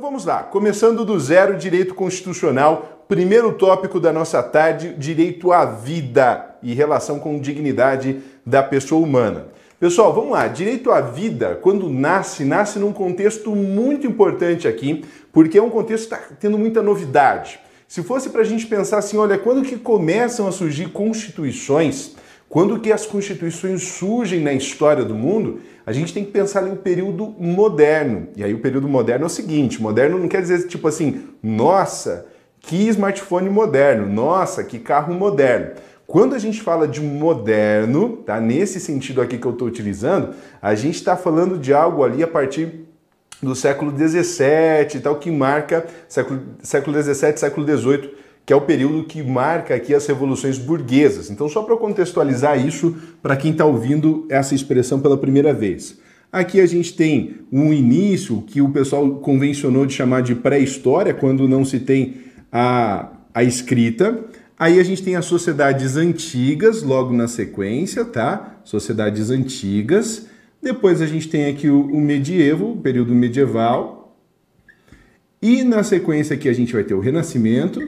Então vamos lá, começando do zero, direito constitucional. Primeiro tópico da nossa tarde, direito à vida e relação com dignidade da pessoa humana. Pessoal, vamos lá. Direito à vida, quando nasce, nasce num contexto muito importante aqui, porque é um contexto que está tendo muita novidade. Se fosse para a gente pensar assim, olha, quando que começam a surgir constituições, quando que as constituições surgem na história do mundo, a gente tem que pensar em um período moderno. E aí o período moderno é o seguinte, moderno não quer dizer tipo assim, nossa, que smartphone moderno, nossa, que carro moderno. Quando a gente fala de moderno, tá? Nesse sentido aqui que eu estou utilizando, a gente está falando de algo ali a partir do século XVII tal, que marca século, século XVII, século XVIII, que é o período que marca aqui as revoluções burguesas. Então, só para contextualizar isso para quem está ouvindo essa expressão pela primeira vez. Aqui a gente tem um início que o pessoal convencionou de chamar de pré-história, quando não se tem a, a escrita. Aí a gente tem as sociedades antigas, logo na sequência, tá? Sociedades antigas. Depois a gente tem aqui o, o medievo, o período medieval. E na sequência aqui a gente vai ter o Renascimento.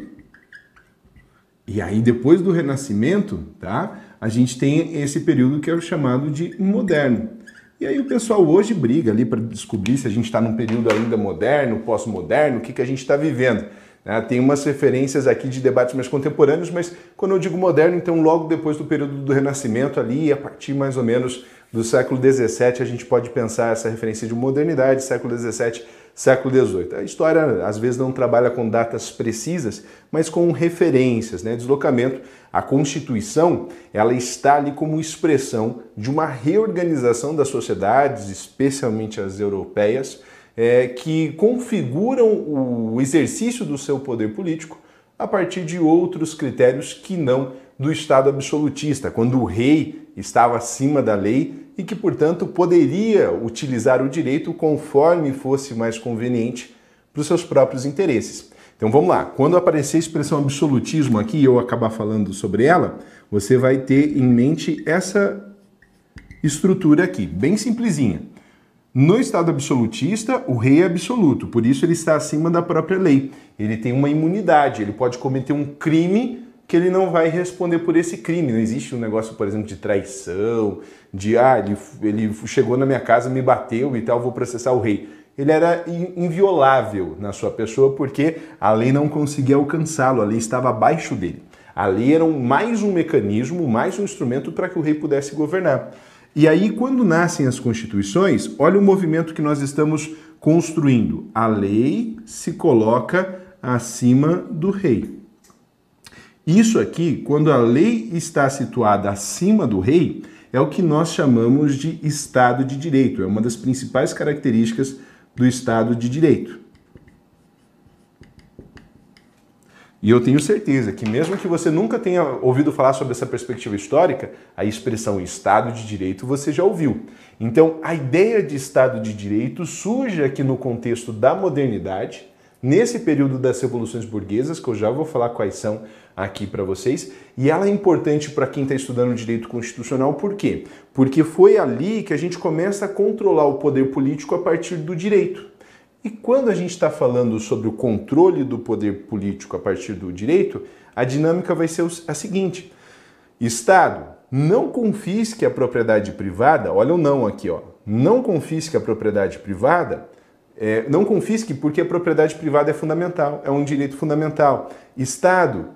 E aí depois do Renascimento, tá? A gente tem esse período que é chamado de moderno. E aí o pessoal hoje briga ali para descobrir se a gente está num período ainda moderno, pós-moderno, o que, que a gente está vivendo. Né? Tem umas referências aqui de debates mais contemporâneos, mas quando eu digo moderno, então logo depois do período do Renascimento ali, a partir mais ou menos do século XVII, a gente pode pensar essa referência de modernidade, século XVII, século XVIII. A história às vezes não trabalha com datas precisas, mas com referências, né? Deslocamento. A Constituição, ela está ali como expressão de uma reorganização das sociedades, especialmente as europeias, é, que configuram o exercício do seu poder político a partir de outros critérios que não do Estado absolutista, quando o rei estava acima da lei e que, portanto, poderia utilizar o direito conforme fosse mais conveniente para os seus próprios interesses. Então vamos lá, quando aparecer a expressão absolutismo aqui e eu acabar falando sobre ela, você vai ter em mente essa estrutura aqui, bem simplesinha. No Estado absolutista, o rei é absoluto, por isso ele está acima da própria lei. Ele tem uma imunidade, ele pode cometer um crime que ele não vai responder por esse crime. Não existe um negócio, por exemplo, de traição, de ah, ele, ele chegou na minha casa, me bateu e tal, vou processar o rei. Ele era inviolável na sua pessoa porque a lei não conseguia alcançá-lo, a lei estava abaixo dele. A lei era mais um mecanismo, mais um instrumento para que o rei pudesse governar. E aí, quando nascem as constituições, olha o movimento que nós estamos construindo. A lei se coloca acima do rei. Isso aqui, quando a lei está situada acima do rei, é o que nós chamamos de Estado de Direito. É uma das principais características do Estado de Direito. E eu tenho certeza que, mesmo que você nunca tenha ouvido falar sobre essa perspectiva histórica, a expressão Estado de Direito você já ouviu. Então, a ideia de Estado de Direito surge aqui no contexto da modernidade, nesse período das revoluções burguesas, que eu já vou falar quais são aqui para vocês, e ela é importante para quem está estudando direito constitucional, por quê? Porque foi ali que a gente começa a controlar o poder político a partir do direito. E quando a gente está falando sobre o controle do poder político a partir do direito, a dinâmica vai ser a seguinte: Estado, não confisque a propriedade privada, olha o não aqui, ó. Não confisque a propriedade privada, é, não confisque porque a propriedade privada é fundamental, é um direito fundamental. Estado,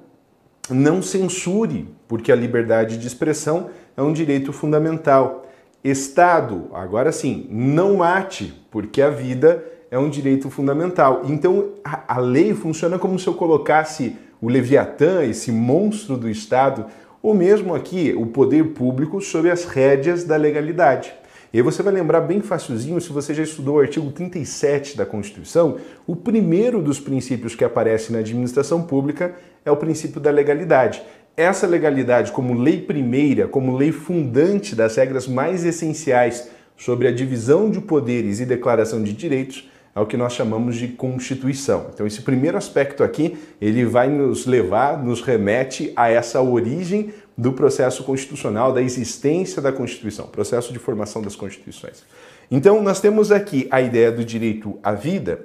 não censure, porque a liberdade de expressão é um direito fundamental. Estado, agora sim, não mate, porque a vida é um direito fundamental. Então a, a lei funciona como se eu colocasse o Leviatã, esse monstro do Estado, ou mesmo aqui o poder público sob as rédeas da legalidade. E aí você vai lembrar bem facilzinho, se você já estudou o artigo 37 da Constituição, o primeiro dos princípios que aparece na administração pública é o princípio da legalidade. Essa legalidade, como lei primeira, como lei fundante das regras mais essenciais sobre a divisão de poderes e declaração de direitos, é o que nós chamamos de constituição. Então esse primeiro aspecto aqui, ele vai nos levar, nos remete a essa origem do processo constitucional, da existência da Constituição, processo de formação das constituições. Então nós temos aqui a ideia do direito à vida,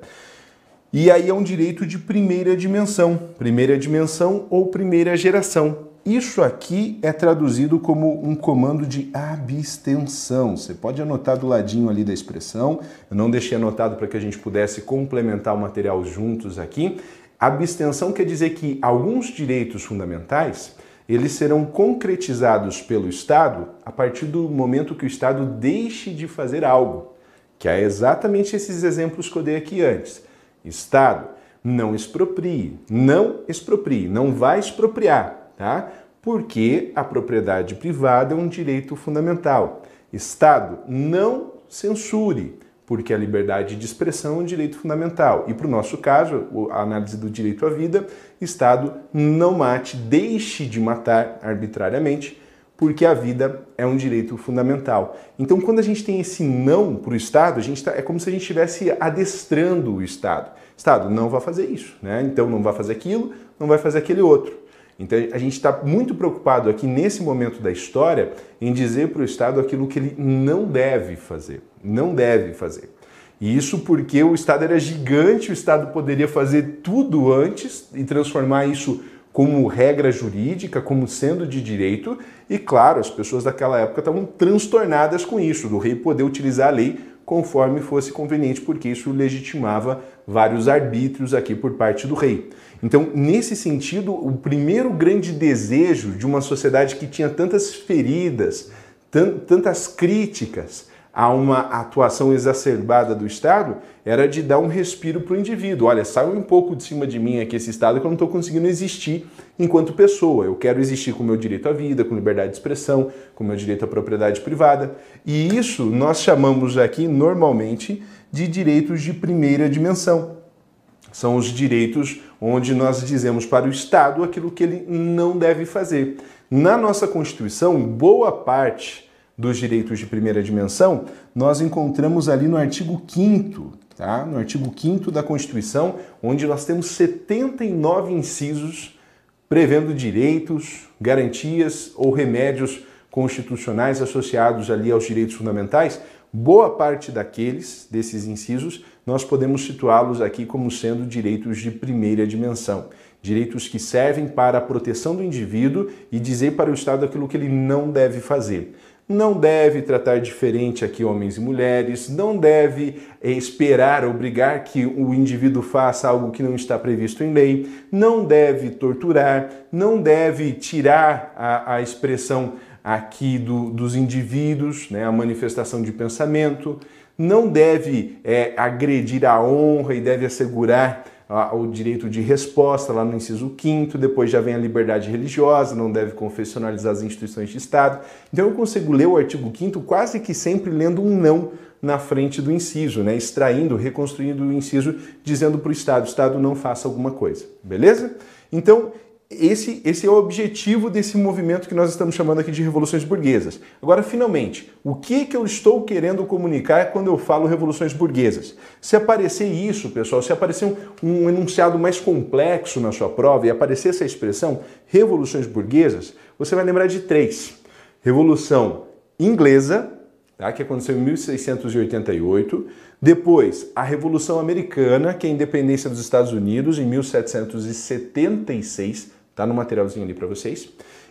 E aí é um direito de primeira dimensão, primeira dimensão ou primeira geração. Isso aqui é traduzido como um comando de abstenção. Você pode anotar do ladinho ali da expressão. Eu não deixei anotado para que a gente pudesse complementar o material juntos aqui. Abstenção quer dizer que alguns direitos fundamentais eles serão concretizados pelo Estado a partir do momento que o Estado deixe de fazer algo, que é exatamente esses exemplos que eu dei aqui antes. Estado, não exproprie, não exproprie, não vai expropriar, tá? Porque a propriedade privada é um direito fundamental. Estado, não censure, porque a liberdade de expressão é um direito fundamental. E para o nosso caso, a análise do direito à vida, Estado, não mate, deixe de matar arbitrariamente, porque a vida é um direito fundamental. Então, quando a gente tem esse não para o Estado, a gente tá, é como se a gente estivesse adestrando o Estado. Estado, não vai fazer isso, né? Então não vai fazer aquilo, não vai fazer aquele outro. Então a gente está muito preocupado aqui nesse momento da história em dizer para o Estado aquilo que ele não deve fazer. Não deve fazer. E isso porque o Estado era gigante, o Estado poderia fazer tudo antes e transformar isso como regra jurídica, como sendo de direito, e claro, as pessoas daquela época estavam transtornadas com isso, do rei poder utilizar a lei conforme fosse conveniente, porque isso legitimava vários arbítrios aqui por parte do rei. Então, nesse sentido, o primeiro grande desejo de uma sociedade que tinha tantas feridas, tantas críticas, a uma atuação exacerbada do Estado era de dar um respiro para o indivíduo. Olha, sai um pouco de cima de mim aqui esse Estado que eu não estou conseguindo existir enquanto pessoa. Eu quero existir com o meu direito à vida, com liberdade de expressão, com o meu direito à propriedade privada. E isso nós chamamos aqui normalmente de direitos de primeira dimensão. São os direitos onde nós dizemos para o Estado aquilo que ele não deve fazer. Na nossa Constituição, boa parte dos direitos de primeira dimensão, nós encontramos ali no artigo 5 tá? no artigo 5 da Constituição, onde nós temos 79 incisos prevendo direitos, garantias ou remédios constitucionais associados ali aos direitos fundamentais. Boa parte daqueles, desses incisos, nós podemos situá-los aqui como sendo direitos de primeira dimensão. Direitos que servem para a proteção do indivíduo e dizer para o Estado aquilo que ele não deve fazer não deve tratar diferente aqui homens e mulheres, não deve eh, esperar, obrigar que o indivíduo faça algo que não está previsto em lei, não deve torturar, não deve tirar a, a expressão aqui do, dos indivíduos, né, a manifestação de pensamento, não deve é, agredir a honra e deve assegurar o direito de resposta lá no inciso 5 depois já vem a liberdade religiosa, não deve confessionalizar as instituições de Estado. Então eu consigo ler o artigo 5 quase que sempre lendo um não na frente do inciso, né? extraindo, reconstruindo o inciso, dizendo para o Estado, o Estado não faça alguma coisa, beleza? Então, esse, esse é o objetivo desse movimento que nós estamos chamando aqui de revoluções burguesas. Agora, finalmente, o que, que eu estou querendo comunicar quando eu falo revoluções burguesas? Se aparecer isso, pessoal, se aparecer um, um enunciado mais complexo na sua prova e aparecer essa expressão, revoluções burguesas, você vai lembrar de três. Revolução Inglesa, tá, que aconteceu em 1688. Depois, a Revolução Americana, que é a independência dos Estados Unidos, em 1776 Tá no materialzinho ali para vocês.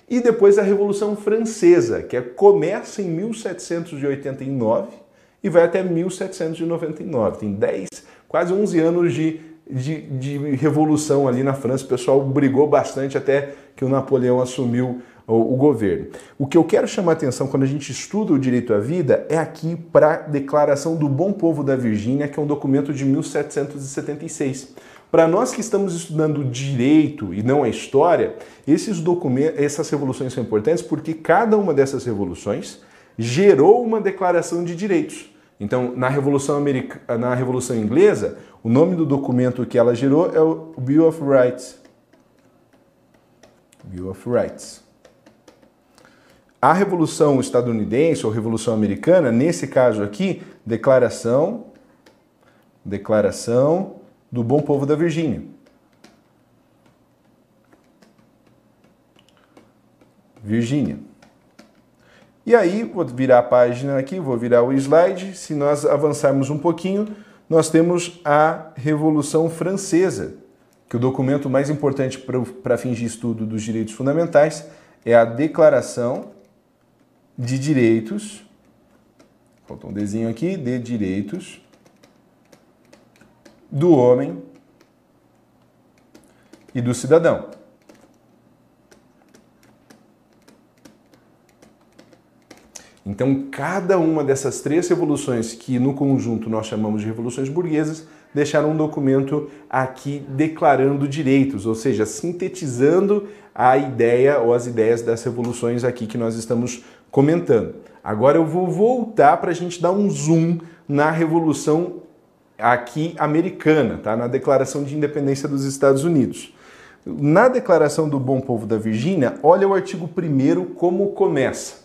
E depois a Revolução Francesa, que é, começa em 1789 e vai até 1799. Tem 10, quase 11 anos de, de, de revolução ali na França. O pessoal brigou bastante até que o Napoleão assumiu o, governo. O que eu quero chamar atenção quando a gente estuda o direito à vida é aqui para a Declaração do Bom Povo da Virgínia, que é um documento de 1776. Para nós que estamos estudando direito e não a história, esses documentos, essas revoluções são importantes porque cada uma dessas revoluções gerou uma declaração de direitos. Então, na Revolução Americana, na Revolução Inglesa, o nome do documento que ela gerou é o Bill of Rights. Bill of Rights. A Revolução Estadunidense ou Revolução Americana, nesse caso aqui, declaração, declaração do bom povo da Virgínia. Virgínia. E aí, vou virar a página aqui, vou virar o slide. Se nós avançarmos um pouquinho, nós temos a Revolução Francesa, que o documento mais importante para fins de estudo dos direitos fundamentais é a Declaração de Direitos, faltou um desenho aqui, de Direitos do Homem e do Cidadão. Então, cada uma dessas três revoluções, que no conjunto nós chamamos de revoluções burguesas, deixaram um documento aqui declarando direitos, ou seja, sintetizando a ideia ou as ideias das revoluções aqui que nós estamos comentando. Agora eu vou voltar para a gente dar um zoom na revolução aqui americana, tá? na Declaração de Independência dos Estados Unidos. Na Declaração do Bom Povo da Virgínia, olha o artigo 1 como começa.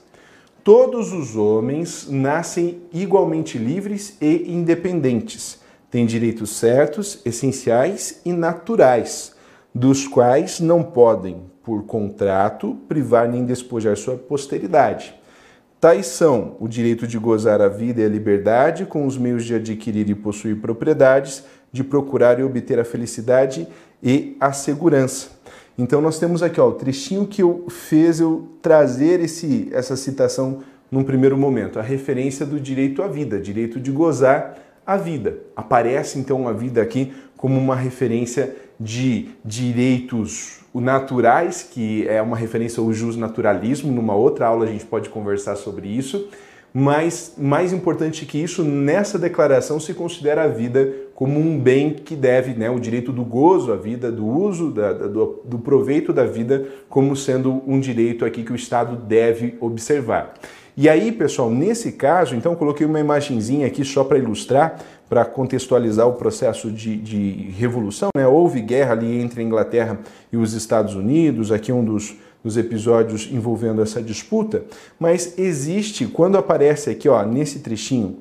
Todos os homens nascem igualmente livres e independentes. Têm direitos certos, essenciais e naturais, dos quais não podem, por contrato, privar nem despojar sua posteridade. Tais são o direito de gozar a vida e a liberdade com os meios de adquirir e possuir propriedades, de procurar e obter a felicidade e a segurança. Então nós temos aqui ó, o trechinho que eu fez eu trazer esse, essa citação num primeiro momento, a referência do direito à vida, direito de gozar a vida. Aparece então a vida aqui como uma referência de direitos naturais, que é uma referência ao justnaturalismo, numa outra aula a gente pode conversar sobre isso, mas mais importante que isso, nessa declaração se considera a vida como um bem que deve, né, o direito do gozo à vida, do uso, da, do, do proveito da vida, como sendo um direito aqui que o Estado deve observar. E aí, pessoal, nesse caso, então coloquei uma imagenzinha aqui só para ilustrar, para contextualizar o processo de, de revolução. Né? Houve guerra ali entre a Inglaterra e os Estados Unidos, aqui um dos, dos episódios envolvendo essa disputa, mas existe, quando aparece aqui, ó, nesse trechinho,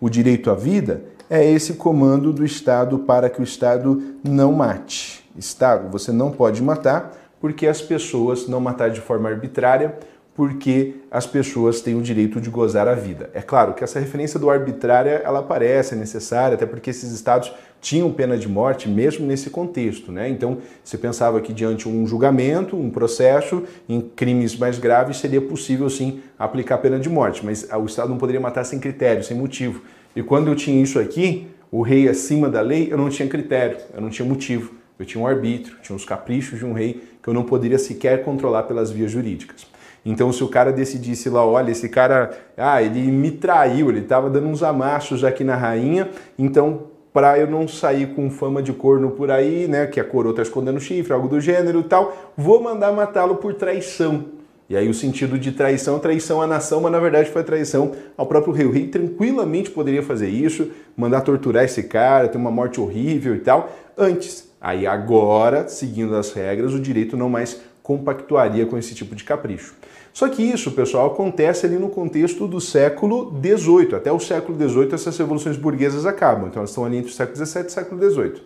o direito à vida, é esse comando do Estado para que o Estado não mate. Estado, você não pode matar porque as pessoas não matar de forma arbitrária, porque as pessoas têm o direito de gozar a vida. É claro que essa referência do arbitrária ela parece necessária, até porque esses estados tinham pena de morte mesmo nesse contexto, né? Então, você pensava que diante de um julgamento, um processo em crimes mais graves seria possível sim aplicar pena de morte, mas o estado não poderia matar sem critério, sem motivo. E quando eu tinha isso aqui, o rei acima da lei, eu não tinha critério, eu não tinha motivo. Eu tinha um arbítrio, tinha os caprichos de um rei que eu não poderia sequer controlar pelas vias jurídicas. Então, se o cara decidisse lá, olha, esse cara, ah, ele me traiu, ele estava dando uns amassos aqui na rainha, então para eu não sair com fama de corno por aí, né, que a coroa está escondendo chifre, algo do gênero e tal, vou mandar matá-lo por traição. E aí o sentido de traição, traição à nação, mas na verdade foi traição ao próprio rei. O rei tranquilamente poderia fazer isso, mandar torturar esse cara, ter uma morte horrível e tal, antes. Aí agora, seguindo as regras, o direito não mais compactuaria com esse tipo de capricho. Só que isso, pessoal, acontece ali no contexto do século XVIII. Até o século XVIII essas revoluções burguesas acabam. Então elas estão ali entre o século XVII e o século XVIII.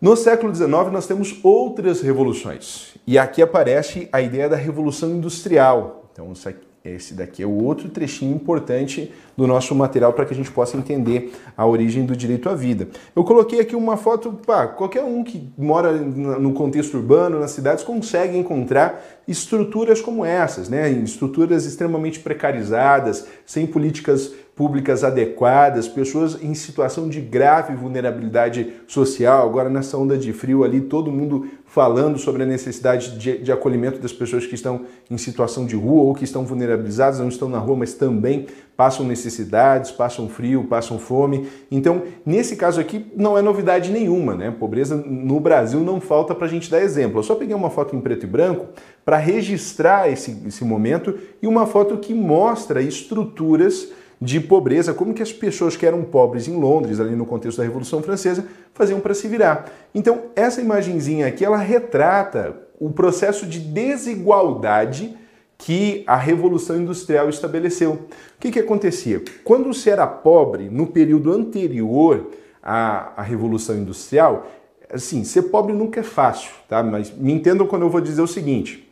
No século XIX nós temos outras revoluções. E aqui aparece a ideia da revolução industrial. Então esse daqui é o outro trechinho importante do nosso material para que a gente possa entender a origem do direito à vida. Eu coloquei aqui uma foto, pá, qualquer um que mora no contexto urbano, nas cidades, consegue encontrar estruturas como essas, né? Estruturas extremamente precarizadas, sem políticas públicas adequadas, pessoas em situação de grave vulnerabilidade social. Agora, nessa onda de frio ali, todo mundo falando sobre a necessidade de, de, acolhimento das pessoas que estão em situação de rua ou que estão vulnerabilizadas, não estão na rua, mas também passam necessidades, passam frio, passam fome. Então, nesse caso aqui, não é novidade nenhuma, né? Pobreza no Brasil não falta para a gente dar exemplo. Eu só peguei uma foto em preto e branco para registrar esse, esse momento e uma foto que mostra estruturas de pobreza, como que as pessoas que eram pobres em Londres, ali no contexto da Revolução Francesa, faziam para se virar. Então, essa imagenzinha aqui, ela retrata o processo de desigualdade que a Revolução Industrial estabeleceu. O que, que acontecia? Quando se era pobre no período anterior à, à Revolução Industrial, assim, ser pobre nunca é fácil, tá? Mas me entendam quando eu vou dizer o seguinte: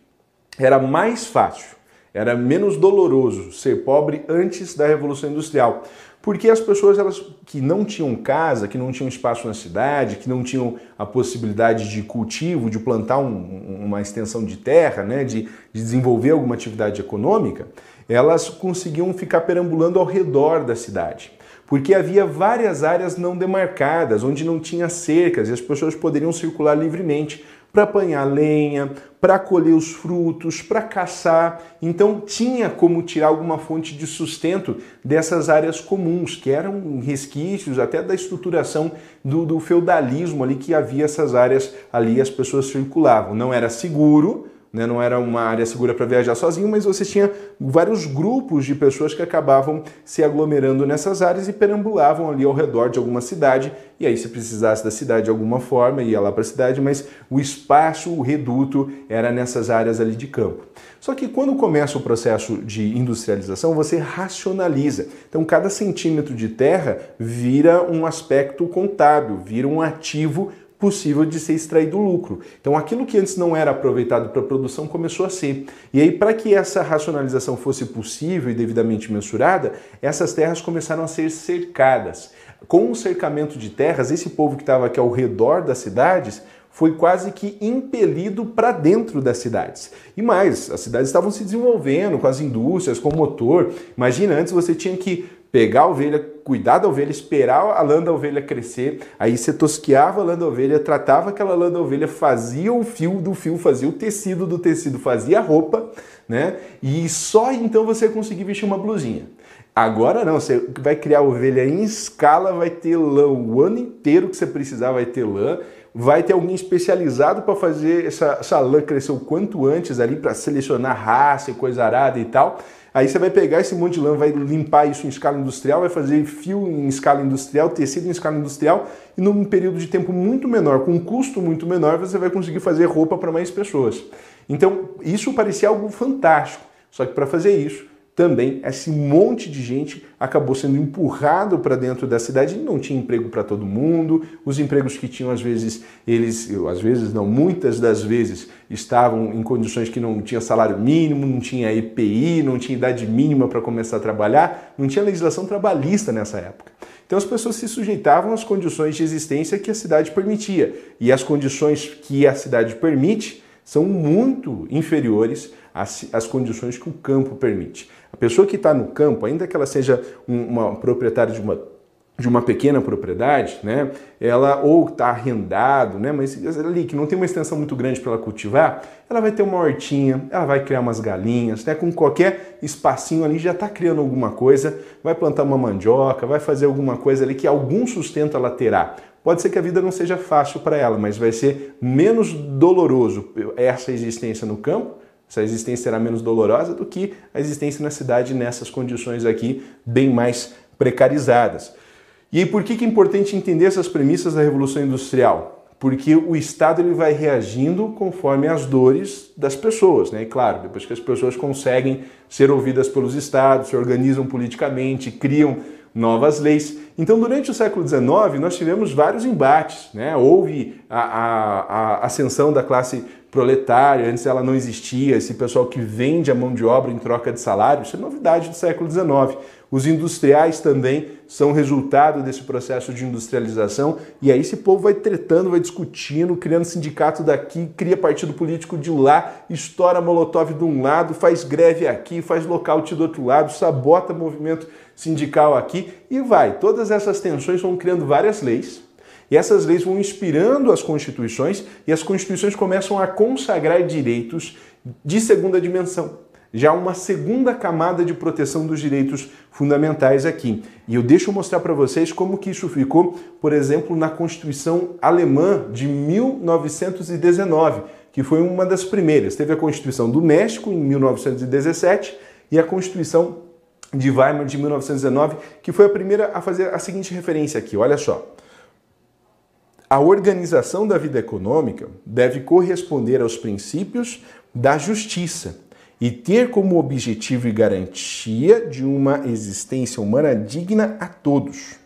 era mais fácil era menos doloroso ser pobre antes da Revolução Industrial, Porque as pessoas elas que não tinham casa, que não tinham espaço na cidade, que não tinham a possibilidade de cultivo, de plantar um, uma extensão de terra, né, de, de desenvolver alguma atividade econômica, elas conseguiam ficar perambulando ao redor da cidade porque havia várias áreas não demarcadas, onde não tinha cercas e as pessoas poderiam circular livremente para apanhar lenha, para colher os frutos, para caçar. Então tinha como tirar alguma fonte de sustento dessas áreas comuns, que eram resquícios até da estruturação do, do feudalismo ali que havia essas áreas ali, as pessoas circulavam. Não era seguro, né? não era uma área segura para viajar sozinho, mas você tinha vários grupos de pessoas que acabavam se aglomerando nessas áreas e perambulavam ali ao redor de alguma cidade. E aí, se precisasse da cidade de alguma forma, ia lá para a cidade, mas o espaço, o reduto, era nessas áreas ali de campo. Só que quando começa o processo de industrialização, você racionaliza. Então, cada centímetro de terra vira um aspecto contábil, vira um ativo possível de ser extraído lucro. Então, aquilo que antes não era aproveitado para produção começou a ser. E aí, para que essa racionalização fosse possível e devidamente mensurada, essas terras começaram a ser cercadas. Com o cercamento de terras, esse povo que estava aqui ao redor das cidades foi quase que impelido para dentro das cidades. E mais, as cidades estavam se desenvolvendo com as indústrias, com o motor. Imagina, antes você tinha que pegar a ovelha, cuidar da ovelha, esperar a lã da ovelha crescer, aí você tosqueava a lã da ovelha, tratava aquela lã da ovelha, fazia o fio do fio, fazia o tecido do tecido, fazia a roupa, né? E só então você conseguia vestir uma blusinha. Agora não, você vai criar ovelha em escala, vai ter lã o ano inteiro que você precisar, vai ter lã, vai ter alguém especializado para fazer essa, essa lã crescer o quanto antes ali, para selecionar raça e coisa arada e tal. Aí você vai pegar esse monte de lã, vai limpar isso em escala industrial, vai fazer fio em escala industrial, tecido em escala industrial, e num período de tempo muito menor, com um custo muito menor, você vai conseguir fazer roupa para mais pessoas. Então, isso parecia algo fantástico. Só que para fazer isso, também esse monte de gente acabou sendo empurrado para dentro da cidade não tinha emprego para todo mundo. Os empregos que tinham, às vezes, eles, às vezes não, muitas das vezes, estavam em condições que não tinha salário mínimo, não tinha EPI, não tinha idade mínima para começar a trabalhar, não tinha legislação trabalhista nessa época. Então as pessoas se sujeitavam às condições de existência que a cidade permitia. E as condições que a cidade permite são muito inferiores às condições que o campo permite. Pessoa que está no campo, ainda que ela seja uma proprietária de uma de uma pequena propriedade, né? Ela ou está arrendado, né? Mas ali que não tem uma extensão muito grande para ela cultivar, ela vai ter uma hortinha, ela vai criar umas galinhas, né? Com qualquer espacinho ali já está criando alguma coisa, vai plantar uma mandioca, vai fazer alguma coisa ali que algum sustento ela terá. Pode ser que a vida não seja fácil para ela, mas vai ser menos doloroso essa existência no campo essa existência será menos dolorosa do que a existência na cidade nessas condições aqui bem mais precarizadas. E aí, por que é importante entender essas premissas da Revolução Industrial? Porque o Estado ele vai reagindo conforme as dores das pessoas, né? E claro, depois que as pessoas conseguem ser ouvidas pelos Estados, se organizam politicamente, criam novas leis. Então, durante o século XIX, nós tivemos vários embates. Né? Houve a, a, a ascensão da classe proletária, antes ela não existia, esse pessoal que vende a mão de obra em troca de salário, isso é novidade do século XIX. Os industriais também são resultado desse processo de industrialização, e aí esse povo vai tretando, vai discutindo, criando sindicato daqui, cria partido político de lá, estoura molotov de um lado, faz greve aqui, faz lockout do outro lado, sabota movimento sindical aqui e vai. Todas essas tensões vão criando várias leis, e essas leis vão inspirando as constituições e as constituições começam a consagrar direitos de segunda dimensão. Já uma segunda camada de proteção dos direitos fundamentais aqui. E eu deixo mostrar para vocês como que isso ficou, por exemplo, na Constituição Alemã de 1919, que foi uma das primeiras. Teve a Constituição do México em 1917 e a Constituição de Weimar de 1919, que foi a primeira a fazer a seguinte referência aqui, olha só. A organização da vida econômica deve corresponder aos princípios da justiça e ter como objetivo e garantia de uma existência humana digna a todos.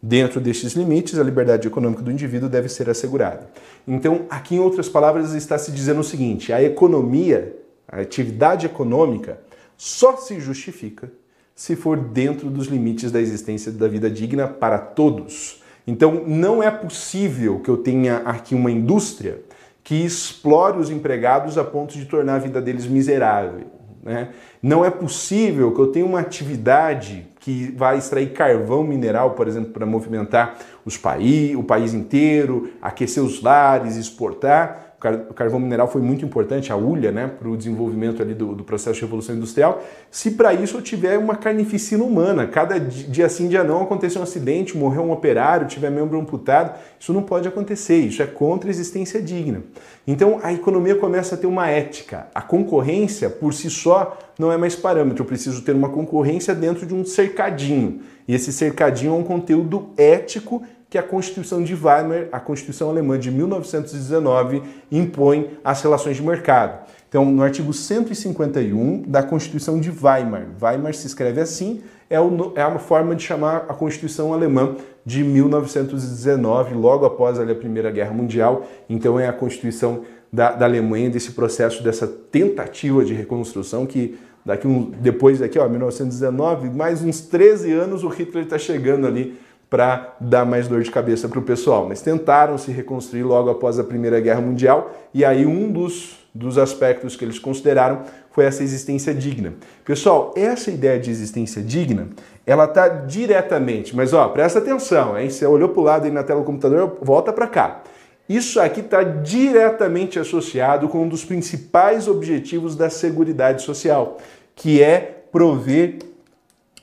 Dentro destes limites, a liberdade econômica do indivíduo deve ser assegurada. Então, aqui em outras palavras, está se dizendo o seguinte: a economia, a atividade econômica, só se justifica se for dentro dos limites da existência da vida digna para todos. Então, não é possível que eu tenha aqui uma indústria que explore os empregados a ponto de tornar a vida deles miserável. Né? Não é possível que eu tenha uma atividade que vai extrair carvão mineral, por exemplo, para movimentar os país, o país inteiro, aquecer os lares, exportar, o carvão mineral foi muito importante, a ulha, né, para o desenvolvimento ali do, do, processo de revolução industrial. Se para isso eu tiver uma carnificina humana, cada dia sim, dia não, acontecer um acidente, morreu um operário, tiver membro amputado, isso não pode acontecer, isso é contra a existência digna. Então a economia começa a ter uma ética. A concorrência, por si só, não é mais parâmetro, eu preciso ter uma concorrência dentro de um cercadinho. E esse cercadinho é um conteúdo ético que a Constituição de Weimar, a Constituição alemã de 1919, impõe às relações de mercado. Então, no artigo 151 da Constituição de Weimar, Weimar se escreve assim, é, é uma forma de chamar a Constituição alemã de 1919, logo após a Primeira Guerra Mundial. Então, é a Constituição da, da Alemanha, desse processo, dessa tentativa de reconstrução que daqui um, depois daqui, ó, 1919, mais uns 13 anos o Hitler está chegando ali para dar mais dor de cabeça para o pessoal. Mas tentaram se reconstruir logo após a Primeira Guerra Mundial e aí um dos, dos aspectos que eles consideraram foi essa existência digna. Pessoal, essa ideia de existência digna, ela está diretamente, mas ó, presta atenção, hein? Você olhou para o lado aí na tela do computador, volta para cá. Isso aqui está diretamente associado com um dos principais objetivos da Seguridade Social, que é prover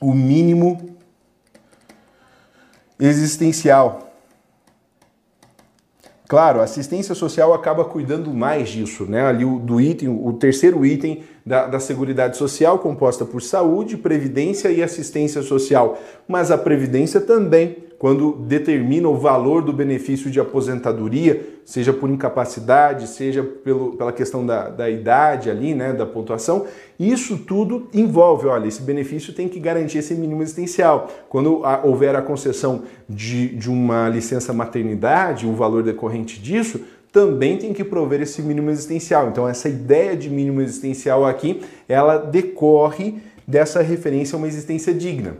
o mínimo existencial. Claro, assistência social acaba cuidando mais disso, né? Ali o, do item, o terceiro item da, da Seguridade Social, composta por saúde, previdência e assistência social. Mas a previdência também quando determina o valor do benefício de aposentadoria, seja por incapacidade, seja pelo, pela questão da, da idade ali, né, da pontuação, isso tudo envolve, olha, esse benefício tem que garantir esse mínimo existencial. Quando houver a concessão de, de uma licença maternidade, o valor decorrente disso, também tem que prover esse mínimo existencial. Então essa ideia de mínimo existencial aqui, ela decorre dessa referência a uma existência digna.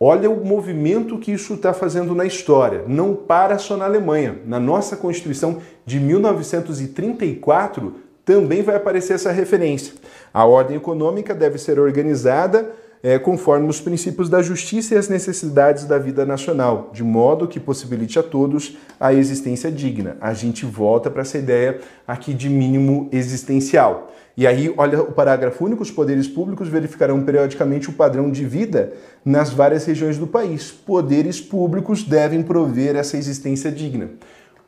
Olha o movimento que isso está fazendo na história. Não para só na Alemanha. Na nossa Constituição de 1934 também vai aparecer essa referência. A ordem econômica deve ser organizada é, conforme os princípios da justiça e as necessidades da vida nacional, de modo que possibilite a todos a existência digna. A gente volta para essa ideia aqui de mínimo existencial. E aí, olha o parágrafo único: os poderes públicos verificarão periodicamente o padrão de vida nas várias regiões do país. Poderes públicos devem prover essa existência digna.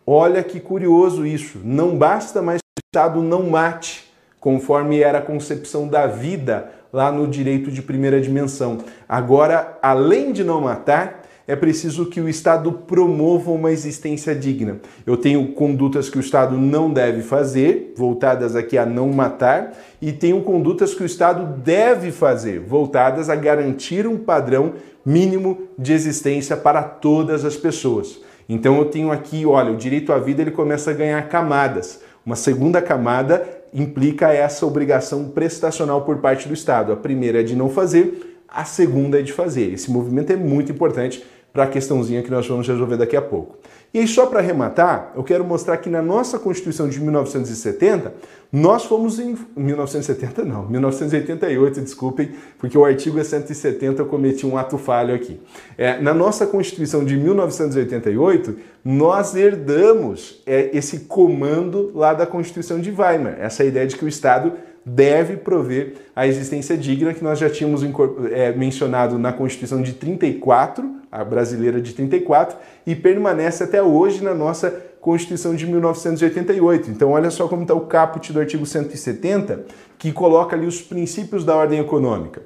Olha que curioso isso. Não basta mais que o Estado não mate, conforme era a concepção da vida lá no direito de primeira dimensão. Agora, além de não matar, é preciso que o Estado promova uma existência digna. Eu tenho condutas que o Estado não deve fazer, voltadas aqui a não matar, e tenho condutas que o Estado deve fazer, voltadas a garantir um padrão mínimo de existência para todas as pessoas. Então eu tenho aqui, olha, o direito à vida ele começa a ganhar camadas. Uma segunda camada implica essa obrigação prestacional por parte do Estado. A primeira é de não fazer, a segunda é de fazer. Esse movimento é muito importante para a questãozinha que nós vamos resolver daqui a pouco. E aí, só para arrematar, eu quero mostrar que na nossa Constituição de 1970, nós fomos em. 1970 não, 1988, desculpem, porque o artigo é 170, eu cometi um ato falho aqui. É, na nossa Constituição de 1988, nós herdamos é, esse comando lá da Constituição de Weimar, essa ideia de que o Estado deve prover a existência digna que nós já tínhamos é, mencionado na Constituição de 34, a brasileira de 34, e permanece até hoje na nossa Constituição de 1988. Então, olha só como está o caput do artigo 170, que coloca ali os princípios da ordem econômica.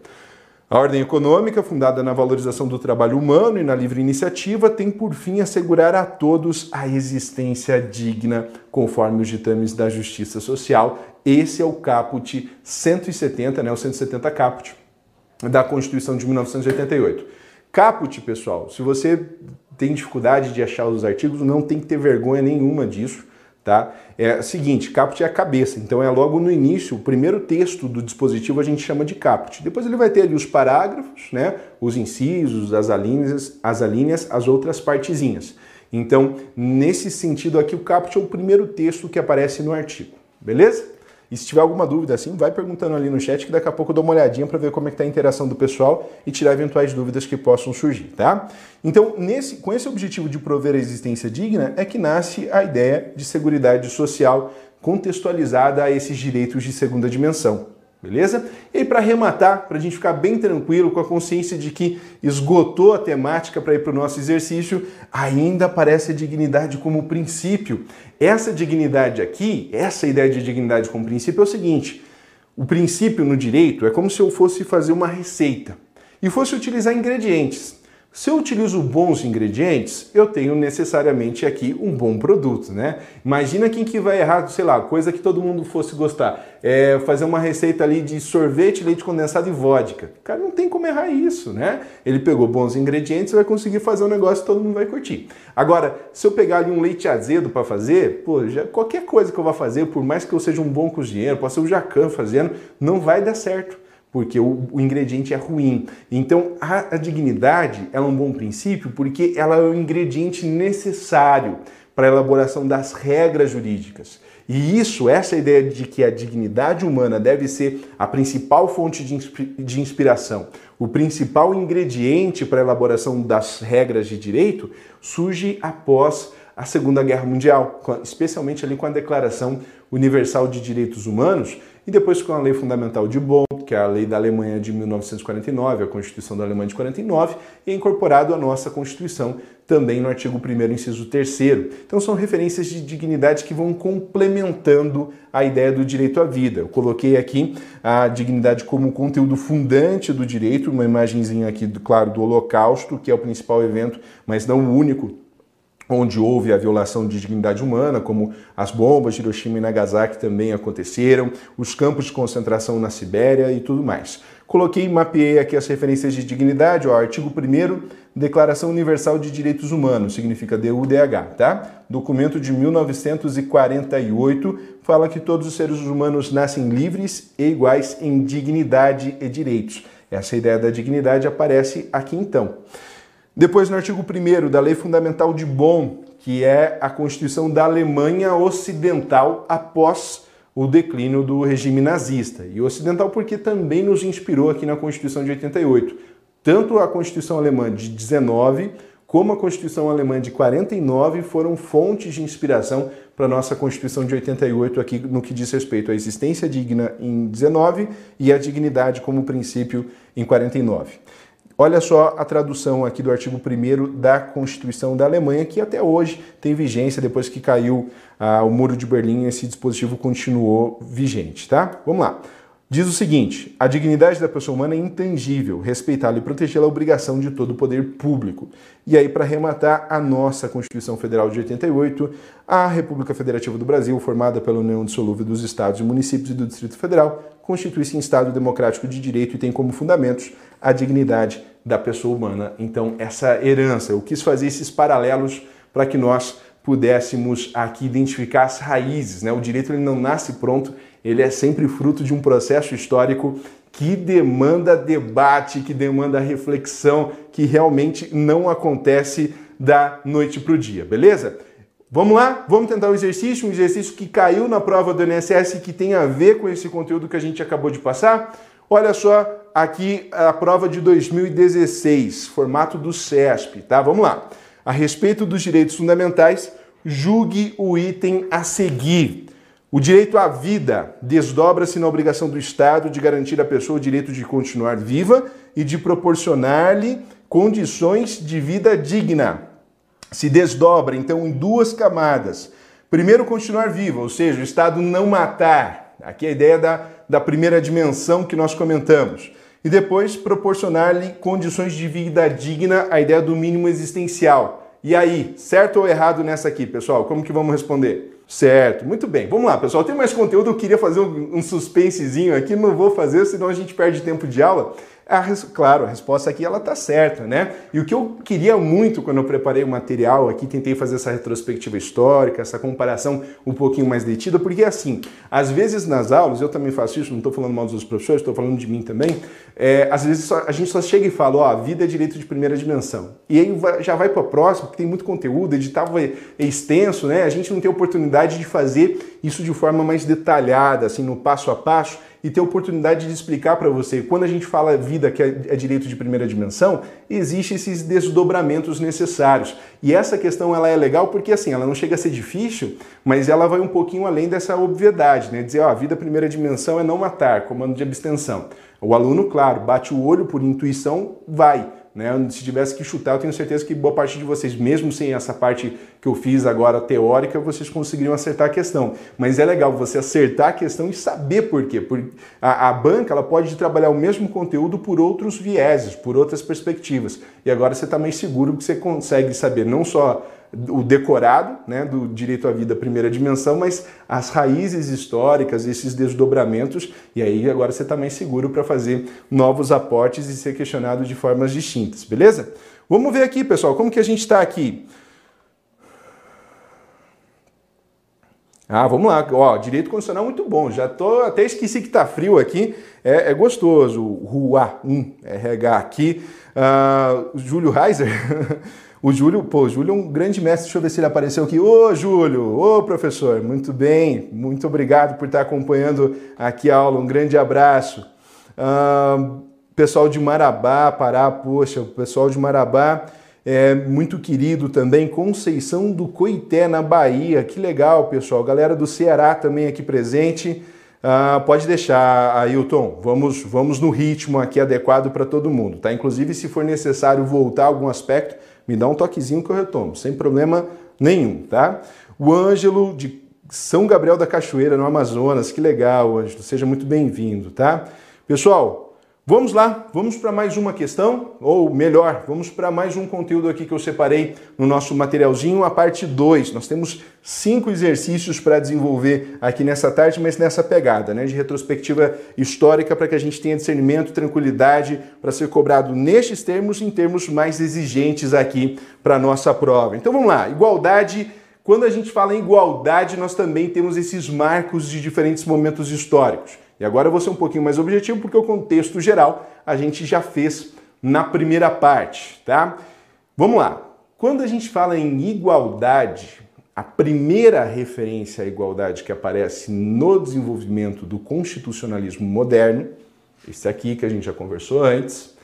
A ordem econômica, fundada na valorização do trabalho humano e na livre iniciativa, tem por fim assegurar a todos a existência digna, conforme os ditames da justiça social. Esse é o caput 170, né, o 170 caput da Constituição de 1988. Caput, pessoal, se você tem dificuldade de achar os artigos, não tem que ter vergonha nenhuma disso. Tá? É o seguinte, caput é a cabeça, então é logo no início, o primeiro texto do dispositivo a gente chama de caput. Depois ele vai ter ali os parágrafos, né? Os incisos, as alíneas, as alíneas, as outras partezinhas. Então, nesse sentido aqui, o caput é o primeiro texto que aparece no artigo, beleza? E se tiver alguma dúvida assim, vai perguntando ali no chat que daqui a pouco eu dou uma olhadinha para ver como é que tá a interação do pessoal e tirar eventuais dúvidas que possam surgir, tá? Então, nesse, com esse objetivo de prover a existência digna, é que nasce a ideia de seguridade social contextualizada a esses direitos de segunda dimensão. Beleza? E para arrematar, para a gente ficar bem tranquilo, com a consciência de que esgotou a temática para ir para o nosso exercício, ainda aparece a dignidade como princípio. Essa dignidade aqui, essa ideia de dignidade como princípio é o seguinte: o princípio no direito é como se eu fosse fazer uma receita e fosse utilizar ingredientes. Se eu utilizo bons ingredientes, eu tenho necessariamente aqui um bom produto, né? Imagina quem que vai errar, sei lá, coisa que todo mundo fosse gostar. É fazer uma receita ali de sorvete, leite condensado e vodka. O cara não tem como errar isso, né? Ele pegou bons ingredientes vai conseguir fazer um negócio que todo mundo vai curtir. Agora, se eu pegar ali um leite azedo para fazer, pô, já, qualquer coisa que eu vá fazer, por mais que eu seja um bom cozinheiro, possa ser o Jacan fazendo, não vai dar certo porque o, o, ingrediente é ruim. Então, a, a dignidade é um bom princípio porque ela é o ingrediente necessário para a elaboração das regras jurídicas. E isso, essa ideia de que a dignidade humana deve ser a principal fonte de inspiração, o principal ingrediente para a elaboração das regras de direito, surge após a Segunda Guerra Mundial, especialmente ali com a Declaração Universal de Direitos Humanos e depois com a Lei Fundamental de Bonn, que é a lei da Alemanha de 1949, a Constituição da Alemanha de 49, e é incorporado à nossa Constituição também no artigo 1 inciso 3 Então são referências de dignidade que vão complementando a ideia do direito à vida. Eu coloquei aqui a dignidade como conteúdo fundante do direito, uma imagenzinha aqui, claro, do Holocausto, que é o principal evento, mas não o único onde houve a violação de dignidade humana, como as bombas de Hiroshima e Nagasaki também aconteceram, os campos de concentração na Sibéria e tudo mais. Coloquei, mapeei aqui as referências de dignidade, ó, artigo 1 Declaração Universal de Direitos Humanos, significa DUDH, tá? Documento de 1948 fala que todos os seres humanos nascem livres e iguais em dignidade e direitos. Essa ideia da dignidade aparece aqui então. Depois, no artigo 1 da Lei Fundamental de Bonn, que é a Constituição da Alemanha Ocidental após o declínio do regime nazista. E ocidental porque também nos inspirou aqui na Constituição de 88. Tanto a Constituição Alemã de 19 como a Constituição Alemã de 49 foram fontes de inspiração para a nossa Constituição de 88 aqui no que diz respeito à existência digna em 19 e à dignidade como princípio em 49. Olha só a tradução aqui do artigo 1 da Constituição da Alemanha, que até hoje tem vigência, depois que caiu ah, o Muro de Berlim, esse dispositivo continuou vigente, tá? Vamos lá. Diz o seguinte: a dignidade da pessoa humana é intangível, respeitá-la e protegê-la é obrigação de todo o poder público. E aí, para arrematar, a nossa Constituição Federal de 88, a República Federativa do Brasil, formada pela União Dissolúvel dos Estados e Municípios e do Distrito Federal, constitui-se em Estado democrático de direito e tem como fundamentos a dignidade da pessoa humana. Então, essa herança, eu quis fazer esses paralelos para que nós pudéssemos aqui identificar as raízes. Né? O direito ele não nasce pronto, ele é sempre fruto de um processo histórico que demanda debate, que demanda reflexão, que realmente não acontece da noite para o dia, beleza? Vamos lá? Vamos tentar um exercício, um exercício que caiu na prova do NSS e que tem a ver com esse conteúdo que a gente acabou de passar? Olha só aqui a prova de 2016, formato do CESP, tá? Vamos lá. A respeito dos direitos fundamentais, julgue o item a seguir. O direito à vida desdobra-se na obrigação do Estado de garantir à pessoa o direito de continuar viva e de proporcionar-lhe condições de vida digna. Se desdobra, então, em duas camadas. Primeiro, continuar viva, ou seja, o Estado não matar. Aqui é a ideia da, da primeira dimensão que nós comentamos. E depois, proporcionar-lhe condições de vida digna, a ideia do mínimo existencial. E aí, certo ou errado nessa aqui, pessoal? Como que vamos responder? Certo, muito bem. Vamos lá, pessoal. Tem mais conteúdo, eu queria fazer um, suspensezinho aqui, não vou fazer, senão a gente perde tempo de aula. A, claro, a resposta aqui ela está certa, né? E o que eu queria muito quando eu preparei o material aqui, tentei fazer essa retrospectiva histórica, essa comparação um pouquinho mais detida, porque assim, às vezes nas aulas, eu também faço isso, não estou falando mal dos professores, estou falando de mim também, é, às vezes só, a gente só chega e fala, ó, a vida é direito de primeira dimensão. E aí já vai para a próxima, porque tem muito conteúdo, edital é extenso, né? A gente não tem oportunidade de fazer isso de forma mais detalhada, assim, no passo a passo, e ter oportunidade de explicar para você. Quando a gente fala vida que é, é direito de primeira dimensão, existem esses desdobramentos necessários. E essa questão ela é legal porque assim, ela não chega a ser difícil, mas ela vai um pouquinho além dessa obviedade, né? Dizer, ó, a vida primeira dimensão é não matar, comando de abstenção. O aluno, claro, bate o olho por intuição, vai. Né? Se tivesse que chutar, eu tenho certeza que boa parte de vocês, mesmo sem essa parte que eu fiz agora teórica, vocês conseguiriam acertar a questão. Mas é legal você acertar a questão e saber por quê. Porque a, a banca ela pode trabalhar o mesmo conteúdo por outros vieses, por outras perspectivas. E agora você está mais seguro que você consegue saber não só o decorado né, do direito à vida primeira dimensão, mas as raízes históricas, esses desdobramentos, e aí agora você está mais seguro para fazer novos aportes e ser questionado de formas distintas, beleza? Vamos ver aqui, pessoal, como que a gente está aqui. Ah, vamos lá. Ó, direito constitucional muito bom. Já tô até esqueci que tá frio aqui. É, é gostoso. Rua 1 RH aqui. Uh, Júlio Reiser O Júlio, pô, o Júlio é um grande mestre. Deixa eu ver se ele apareceu aqui. Ô, Júlio! Ô, professor! Muito bem. Muito obrigado por estar acompanhando aqui a aula. Um grande abraço. Pessoal de Marabá, Pará, poxa, o pessoal de Marabá é muito querido também. Conceição do Coité, na Bahia. Que legal, pessoal. Galera do Ceará também aqui presente. Uh, pode deixar, Ailton. Vamos, vamos no ritmo aqui adequado para todo mundo, tá? Inclusive, se for necessário voltar algum aspecto, me dá um toquezinho que eu retomo, sem problema nenhum, tá? O Ângelo de São Gabriel da Cachoeira, no Amazonas, que legal, Ângelo, seja muito bem-vindo, tá? Pessoal, Vamos lá, vamos para mais uma questão, ou melhor, vamos para mais um conteúdo aqui que eu separei no nosso materialzinho, a parte 2. Nós temos cinco exercícios para desenvolver aqui nessa tarde, mas nessa pegada, né, de retrospectiva histórica, para que a gente tenha discernimento, tranquilidade, para ser cobrado nestes termos, em termos mais exigentes aqui para nossa prova. Então vamos lá, igualdade. Quando a gente fala em igualdade, nós também temos esses marcos de diferentes momentos históricos. E agora eu vou ser um pouquinho mais objetivo porque o contexto geral a gente já fez na primeira parte, tá? Vamos lá. Quando a gente fala em igualdade, a primeira referência à igualdade que aparece no desenvolvimento do constitucionalismo moderno, esse aqui que a gente já conversou antes,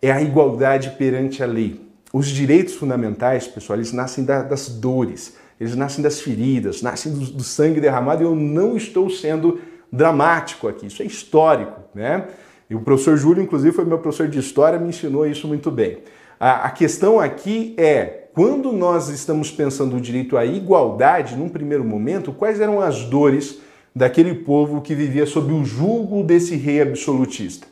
é a igualdade perante a lei. Os direitos fundamentais, pessoal, eles nascem das dores, eles nascem das feridas, nascem do, do sangue derramado e eu não estou sendo dramático aqui, isso é histórico, né? E o professor Júlio, inclusive, foi meu professor de história, me ensinou isso muito bem. A, a questão aqui é, quando nós estamos pensando o direito à igualdade, num primeiro momento, quais eram as dores daquele povo que vivia sob o julgo desse rei absolutista?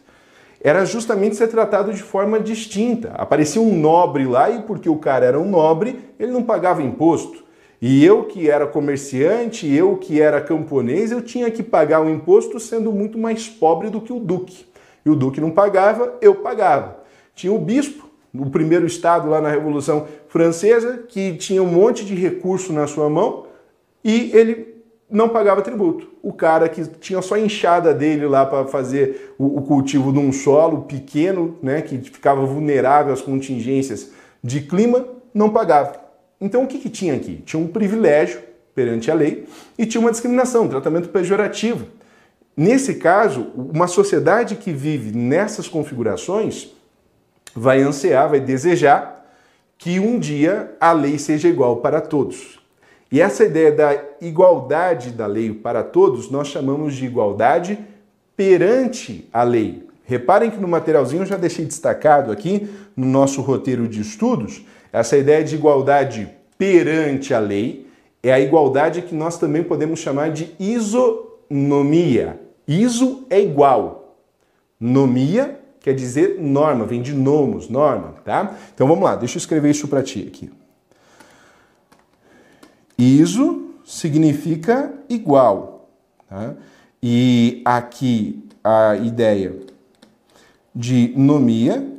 Era justamente ser tratado de forma distinta. Aparecia um nobre lá e porque o cara era um nobre, ele não pagava imposto. E eu que era comerciante, eu que era camponês, eu tinha que pagar o imposto sendo muito mais pobre do que o duque. E o duque não pagava, eu pagava. Tinha o bispo, o primeiro estado lá na Revolução Francesa, que tinha um monte de recurso na sua mão e ele não pagava tributo. O cara que tinha só a enxada dele lá para fazer o, cultivo de um solo pequeno, né, que ficava vulnerável às contingências de clima, não pagava. Então o que, que tinha aqui? Tinha um privilégio perante a lei e tinha uma discriminação, um tratamento pejorativo. Nesse caso, uma sociedade que vive nessas configurações vai ansiar, vai desejar que um dia a lei seja igual para todos. E essa ideia da igualdade da lei para todos, nós chamamos de igualdade perante a lei. Reparem que no materialzinho eu já deixei destacado aqui no nosso roteiro de estudos essa ideia de igualdade perante a lei é a igualdade que nós também podemos chamar de isonomia. Iso é igual. Nomia quer dizer norma, vem de nomos, norma, tá? Então vamos lá, deixa eu escrever isso para ti aqui. Iso significa igual, tá? E aqui a ideia de nomia.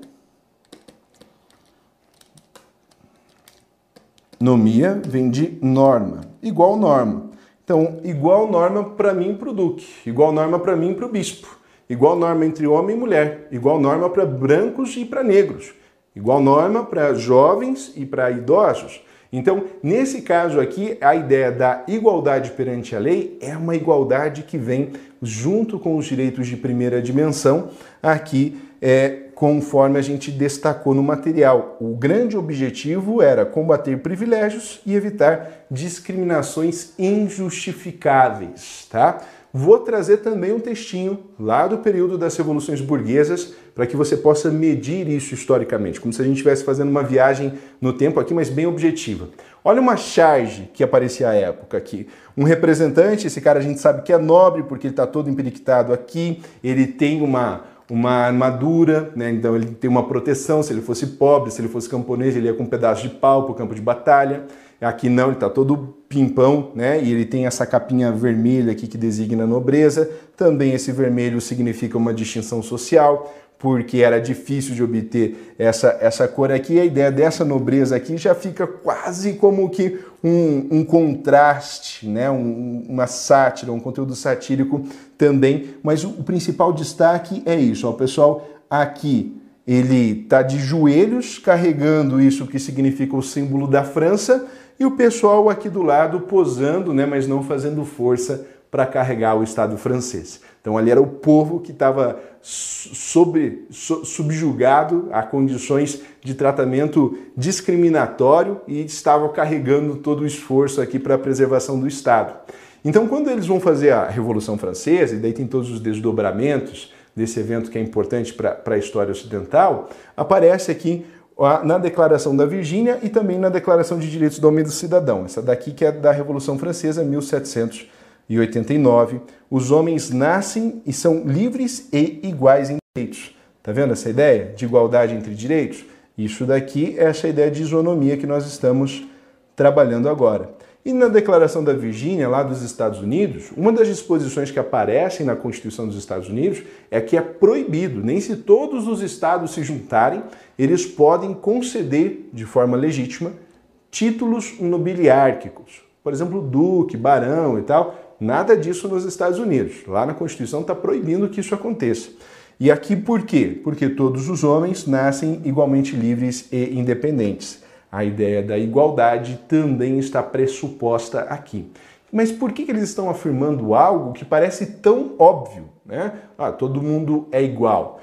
Nomia vem de norma, igual norma. Então, igual norma para mim para o duque, igual norma para mim para o bispo, igual norma entre homem e mulher, igual norma para brancos e para negros, igual norma para jovens e para idosos. Então, nesse caso aqui, a ideia da igualdade perante a lei é uma igualdade que vem junto com os direitos de primeira dimensão, aqui é, conforme a gente destacou no material. O grande objetivo era combater privilégios e evitar discriminações injustificáveis, tá? Vou trazer também um textinho lá do período das revoluções burguesas para que você possa medir isso historicamente, como se a gente estivesse fazendo uma viagem no tempo aqui, mas bem objetiva. Olha uma charge que aparecia à época aqui. Um representante, esse cara a gente sabe que é nobre porque ele está todo emperiquitado aqui, ele tem uma uma armadura, né? então ele tem uma proteção. Se ele fosse pobre, se ele fosse camponês, ele ia com um pedaço de pau para o campo de batalha. Aqui não, ele está todo pimpão, né? E ele tem essa capinha vermelha aqui que designa nobreza. Também esse vermelho significa uma distinção social porque era difícil de obter essa, essa cor aqui. A ideia dessa nobreza aqui já fica quase como que um, um contraste, né? Um, uma sátira, um conteúdo satírico também. Mas o, o principal destaque é isso, ó, pessoal aqui ele está de joelhos carregando isso que significa o símbolo da França e o pessoal aqui do lado posando, né, mas não fazendo força para carregar o Estado francês. Então ali era o povo que estava sobre, subjugado a condições de tratamento discriminatório e estava carregando todo o esforço aqui para a preservação do Estado. Então quando eles vão fazer a Revolução Francesa, e daí tem todos os desdobramentos desse evento que é importante para a história ocidental, aparece aqui na Declaração da Virgínia e também na Declaração de Direitos do Homem e do Cidadão. Essa daqui que é da Revolução Francesa, 1700 e 89, os homens nascem e são livres e iguais em direitos. Tá vendo essa ideia de igualdade entre direitos? Isso daqui é essa ideia de isonomia que nós estamos trabalhando agora. E na Declaração da Virgínia, lá dos Estados Unidos, uma das disposições que aparecem na Constituição dos Estados Unidos é que é proibido, nem se todos os estados se juntarem, eles podem conceder de forma legítima títulos nobiliárquicos. Por exemplo, duque, barão e tal, Nada disso nos Estados Unidos. Lá na Constituição está proibindo que isso aconteça. E aqui por quê? Porque todos os homens nascem igualmente livres e independentes. A ideia da igualdade também está pressuposta aqui. Mas por que, que eles estão afirmando algo que parece tão óbvio? Né? Ah, todo mundo é igual.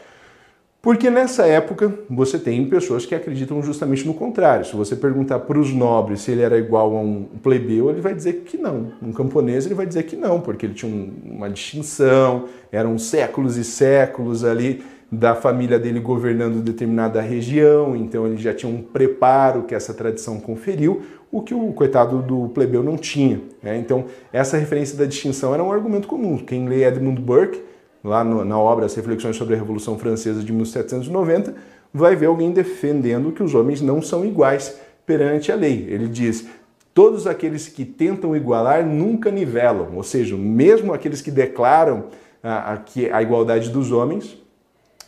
Porque nessa época você tem pessoas que acreditam justamente no contrário. Se você perguntar para os nobres se ele era igual a um plebeu, ele vai dizer que não. Um camponês ele vai dizer que não, porque ele tinha uma distinção, eram séculos e séculos ali da família dele governando determinada região, então ele já tinha um preparo que essa tradição conferiu, o que o coitado do plebeu não tinha. Né? Então essa referência da distinção era um argumento comum. Quem lê Edmund Burke lá no, na obra As Reflexões sobre a Revolução Francesa de 1790, vai ver alguém defendendo que os homens não são iguais perante a lei. Ele diz: todos aqueles que tentam igualar nunca nivelam, ou seja, mesmo aqueles que declaram a, a, que a igualdade dos homens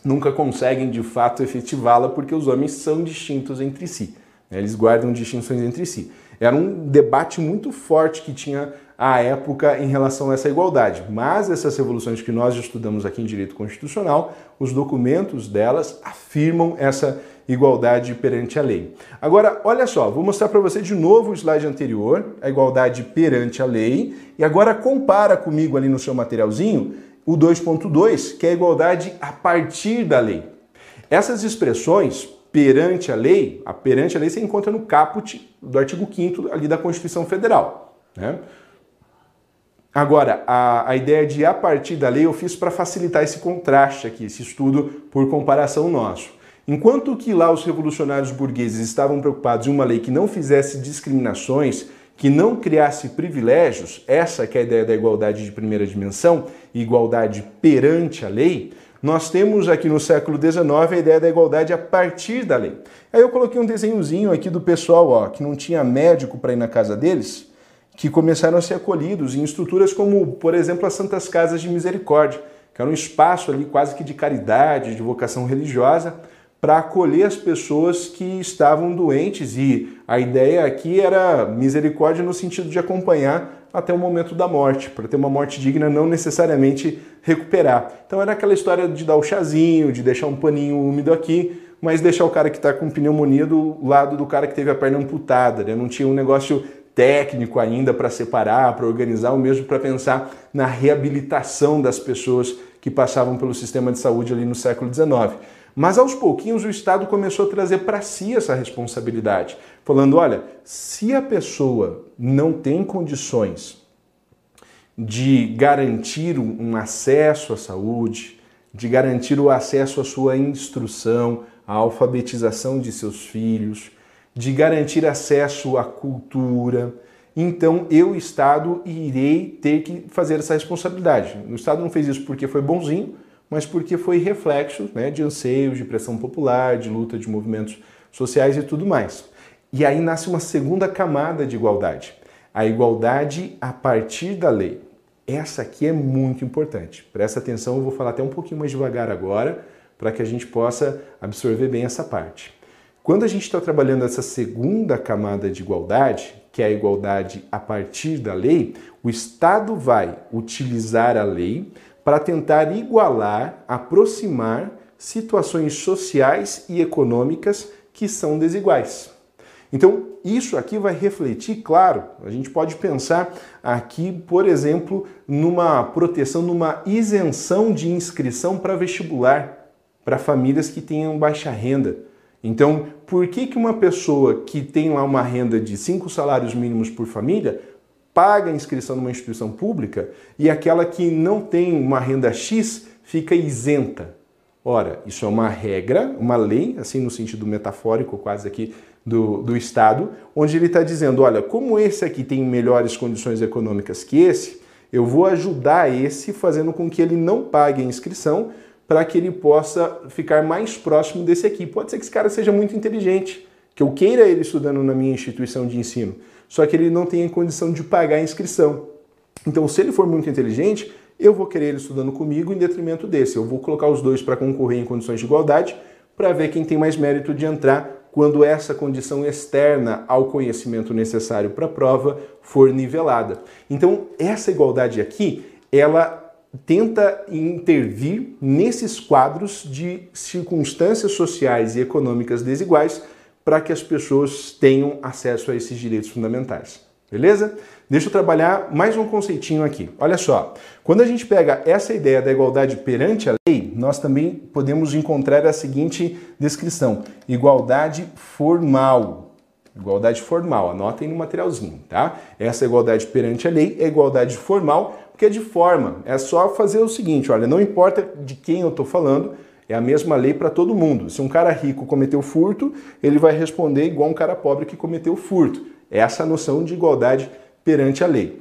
nunca conseguem de fato efetivá-la porque os homens são distintos entre si. Eles guardam distinções entre si. Era um debate muito forte que tinha à época em relação a essa igualdade. Mas essas revoluções que nós estudamos aqui em direito constitucional, os documentos delas afirmam essa igualdade perante a lei. Agora, olha só, vou mostrar para você de novo o slide anterior, a igualdade perante a lei, e agora compara comigo ali no seu materialzinho o 2.2, que é a igualdade a partir da lei. Essas expressões perante a lei, a perante a lei você encontra no caput do artigo 5 ali da Constituição Federal. Né? Agora, a, a ideia de a partir da lei eu fiz para facilitar esse contraste aqui, esse estudo por comparação nosso. Enquanto que lá os revolucionários burgueses estavam preocupados em uma lei que não fizesse discriminações, que não criasse privilégios, essa que é a ideia da igualdade de primeira dimensão, igualdade perante a lei, nós temos aqui no século XIX a ideia da igualdade a partir da lei. Aí eu coloquei um desenhozinho aqui do pessoal ó, que não tinha médico para ir na casa deles, que começaram a ser acolhidos em estruturas como, por exemplo, as Santas Casas de Misericórdia, que era um espaço ali quase que de caridade, de vocação religiosa, para acolher as pessoas que estavam doentes e a ideia aqui era misericórdia no sentido de acompanhar até o momento da morte, para ter uma morte digna, não necessariamente recuperar. Então era aquela história de dar o chazinho, de deixar um paninho úmido aqui, mas deixar o cara que está com pneumonia do lado do cara que teve a perna amputada, né? não tinha um negócio técnico ainda para separar, para organizar, ou mesmo para pensar na reabilitação das pessoas que passavam pelo sistema de saúde ali no século XIX. Mas aos pouquinhos o Estado começou a trazer para si essa responsabilidade, falando: olha, se a pessoa não tem condições de garantir um acesso à saúde, de garantir o acesso à sua instrução, à alfabetização de seus filhos, de garantir acesso à cultura, então eu, Estado, irei ter que fazer essa responsabilidade. O Estado não fez isso porque foi bonzinho, mas porque foi reflexo né, de anseios, de pressão popular, de luta de movimentos sociais e tudo mais. E aí nasce uma segunda camada de igualdade, a igualdade a partir da lei. Essa aqui é muito importante. Presta atenção, eu vou falar até um pouquinho mais devagar agora, para que a gente possa absorver bem essa parte. Quando a gente está trabalhando essa segunda camada de igualdade, que é a igualdade a partir da lei, o Estado vai utilizar a lei para tentar igualar, aproximar situações sociais e econômicas que são desiguais. Então, isso aqui vai refletir, claro, a gente pode pensar aqui, por exemplo, numa proteção, numa isenção de inscrição para vestibular para famílias que tenham baixa renda. Então, por que, que uma pessoa que tem lá uma renda de cinco salários mínimos por família paga a inscrição numa instituição pública e aquela que não tem uma renda X fica isenta. Ora, isso é uma regra, uma lei, assim no sentido metafórico quase aqui do, do Estado, onde ele está dizendo, olha, como esse aqui tem melhores condições econômicas que esse, eu vou ajudar esse fazendo com que ele não pague a inscrição para que ele possa ficar mais próximo desse aqui. Pode ser que esse cara seja muito inteligente, que eu queira ele estudando na minha instituição de ensino, só que ele não tem condição de pagar a inscrição. Então, se ele for muito inteligente, eu vou querer ele estudando comigo em detrimento desse. Eu vou colocar os dois para concorrer em condições de igualdade para ver quem tem mais mérito de entrar quando essa condição externa ao conhecimento necessário para a prova for nivelada. Então, essa igualdade aqui, ela tenta intervir nesses quadros de circunstâncias sociais e econômicas desiguais para que as pessoas tenham acesso a esses direitos fundamentais. Beleza? Deixa eu trabalhar mais um conceitinho aqui. Olha só, quando a gente pega essa ideia da igualdade perante a lei, nós também podemos encontrar a seguinte descrição: igualdade formal. Igualdade formal, anotem no materialzinho, tá? Essa igualdade perante a lei é igualdade formal, porque é de forma. É só fazer o seguinte: olha, não importa de quem eu estou falando, é a mesma lei para todo mundo. Se um cara rico cometeu furto, ele vai responder igual um cara pobre que cometeu furto. Essa é a noção de igualdade perante a lei.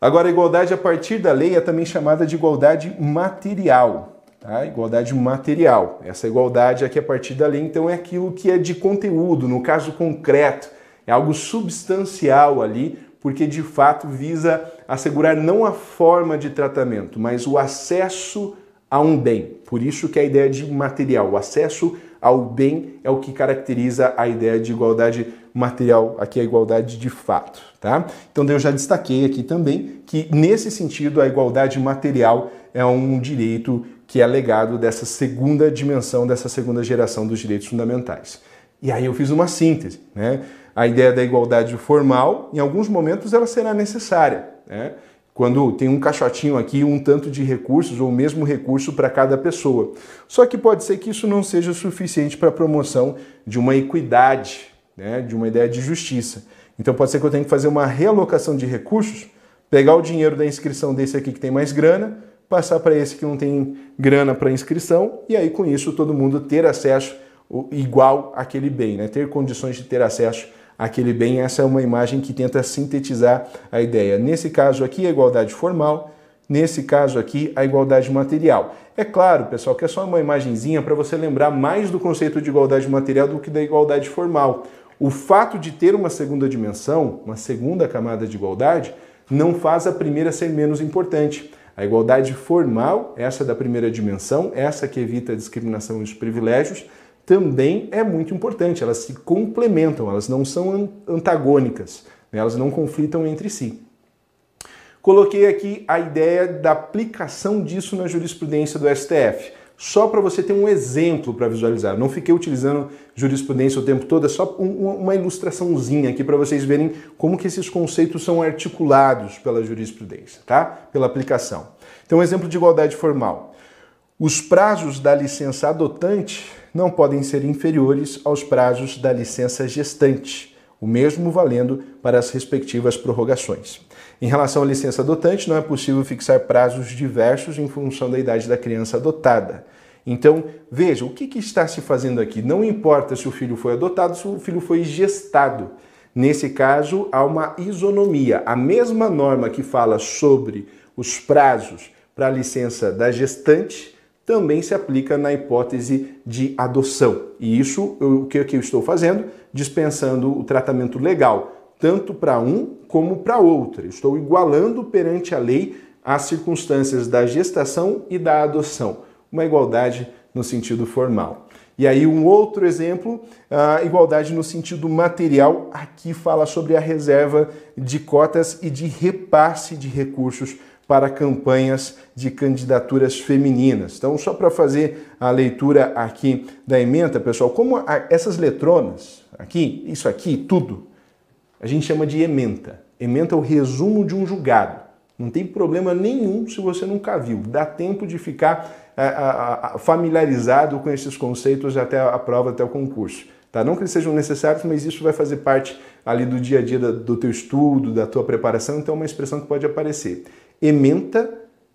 Agora, a igualdade a partir da lei é também chamada de igualdade material. Tá? Igualdade material. Essa igualdade aqui a partir da lei, então, é aquilo que é de conteúdo, no caso concreto. É algo substancial ali, porque de fato visa assegurar não a forma de tratamento, mas o acesso a um bem. Por isso que a ideia de material, o acesso ao bem é o que caracteriza a ideia de igualdade material, aqui a igualdade de fato, tá? Então eu já destaquei aqui também que nesse sentido a igualdade material é um direito que é legado dessa segunda dimensão, dessa segunda geração dos direitos fundamentais. E aí eu fiz uma síntese, né? A ideia da igualdade formal, em alguns momentos ela será necessária, né? quando tem um caixotinho aqui, um tanto de recursos ou o mesmo recurso para cada pessoa. Só que pode ser que isso não seja suficiente para a promoção de uma equidade, né, de uma ideia de justiça. Então pode ser que eu tenha que fazer uma realocação de recursos, pegar o dinheiro da inscrição desse aqui que tem mais grana, passar para esse que não tem grana para inscrição, e aí com isso todo mundo ter acesso igual àquele bem, né? ter condições de ter acesso aquele bem. Essa é uma imagem que tenta sintetizar a ideia. Nesse caso aqui, a igualdade formal, nesse caso aqui, a igualdade material. É claro, pessoal, que é só uma imagenzinha para você lembrar mais do conceito de igualdade material do que da igualdade formal. O fato de ter uma segunda dimensão, uma segunda camada de igualdade, não faz a primeira ser menos importante. A igualdade formal, essa da primeira dimensão, essa que evita a discriminação e os privilégios, também é muito importante. Elas se complementam, elas não são antagônicas, né? elas não conflitam entre si. Coloquei aqui a ideia da aplicação disso na jurisprudência do STF só para você ter um exemplo para visualizar. Não fiquei utilizando jurisprudência o tempo todo, é só um, uma ilustraçãozinha aqui para vocês verem como que esses conceitos são articulados pela jurisprudência, tá? Pela aplicação. Então, um exemplo de igualdade formal. Os prazos da licença adotante não podem ser inferiores aos prazos da licença gestante, o mesmo valendo para as respectivas prorrogações. Em relação à licença adotante, não é possível fixar prazos diversos em função da idade da criança adotada. Então, veja, o que, que, está se fazendo aqui? Não importa se o filho foi adotado, se o filho foi gestado. Nesse caso, há uma isonomia. A mesma norma que fala sobre os prazos para a licença da gestante também se aplica na hipótese de adoção. E isso, o que eu estou fazendo? Dispensando o tratamento legal tanto para um como para outro. Estou igualando perante a lei as circunstâncias da gestação e da adoção. Uma igualdade no sentido formal. E aí, um outro exemplo, a igualdade no sentido material, aqui fala sobre a reserva de cotas e de repasse de recursos para campanhas de candidaturas femininas. Então, só para fazer a leitura aqui da emenda, pessoal, como essas letronas, aqui, isso aqui, tudo, a gente chama de ementa. Ementa é o resumo de um julgado. Não tem problema nenhum se você nunca viu. Dá tempo de ficar a, a, familiarizado com esses conceitos até a prova, até o concurso. Tá? Não que eles sejam necessários, mas isso vai fazer parte ali do dia a dia do teu estudo, da tua preparação, então é uma expressão que pode aparecer. Ementa,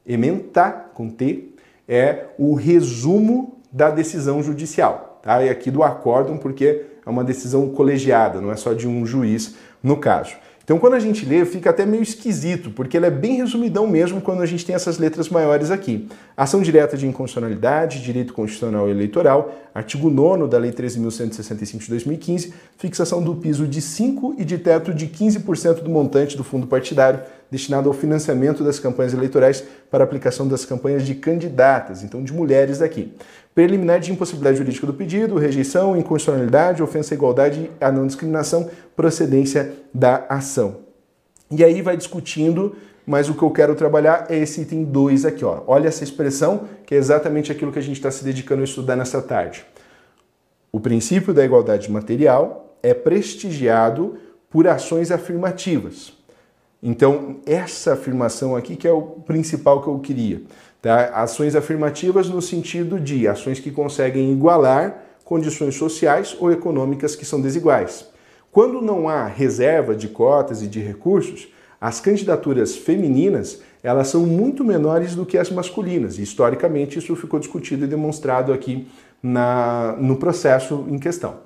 ementa com T, é o resumo da decisão judicial. Tá? E aqui do acórdão, porque é uma decisão colegiada, não é só de um juiz no caso. Então, quando a gente lê, fica até meio esquisito, porque ele é bem resumidão mesmo quando a gente tem essas letras maiores aqui. Ação direta de inconstitucionalidade, direito constitucional eleitoral, artigo 9 da Lei 13.165 de 2015, fixação do piso de 5% e de teto de 15% do montante do fundo partidário destinado ao financiamento das campanhas eleitorais para aplicação das campanhas de candidatas, então de mulheres daqui. Preliminar de impossibilidade jurídica do pedido, rejeição, inconstitucionalidade, ofensa à igualdade, a não discriminação, procedência da ação. E aí vai discutindo, mas o que eu quero trabalhar é esse item 2 aqui. Ó. Olha essa expressão, que é exatamente aquilo que a gente está se dedicando a estudar nessa tarde. O princípio da igualdade material é prestigiado por ações afirmativas. Então, essa afirmação aqui que é o principal que eu queria. Tá? Ações afirmativas no sentido de ações que conseguem igualar condições sociais ou econômicas que são desiguais. Quando não há reserva de cotas e de recursos, as candidaturas femininas elas são muito menores do que as masculinas. E, historicamente, isso ficou discutido e demonstrado aqui na, no processo em questão.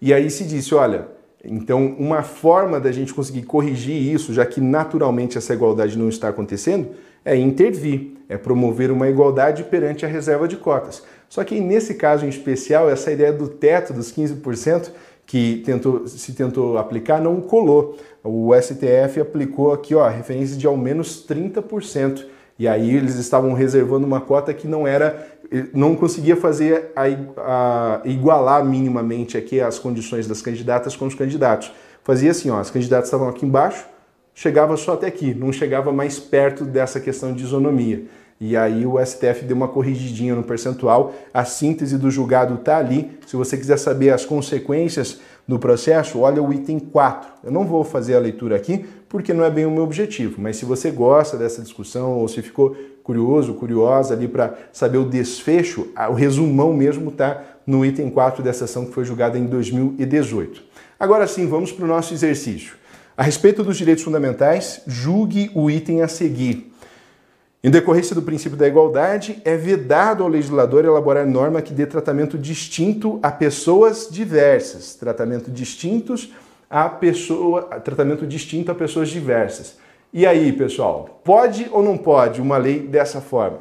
E aí se disse, olha, então, uma forma da gente conseguir corrigir isso, já que naturalmente essa igualdade não está acontecendo, é intervir, é promover uma igualdade perante a reserva de cotas. Só que nesse caso em especial, essa ideia do teto dos 15% que tentou, se tentou aplicar não colou. O STF aplicou aqui ó, referência de ao menos 30%. E aí eles estavam reservando uma cota que não era, não conseguia fazer a, a, igualar minimamente aqui as condições das candidatas com os candidatos. Fazia assim, ó, as candidatas estavam aqui embaixo, chegava só até aqui, não chegava mais perto dessa questão de isonomia. E aí o STF deu uma corrigidinha no percentual. A síntese do julgado está ali. Se você quiser saber as consequências do processo, olha o item 4. Eu não vou fazer a leitura aqui porque não é bem o meu objetivo, mas se você gosta dessa discussão ou se ficou curioso, curiosa ali para saber o desfecho, o resumão mesmo está no item 4 dessa ação que foi julgada em 2018. Agora sim, vamos para o nosso exercício. A respeito dos direitos fundamentais, julgue o item a seguir. Em decorrência do princípio da igualdade, é vedado ao legislador elaborar norma que dê tratamento distinto a pessoas diversas, tratamento distintos a pessoa, tratamento distinto a pessoas diversas. E aí, pessoal, pode ou não pode uma lei dessa forma?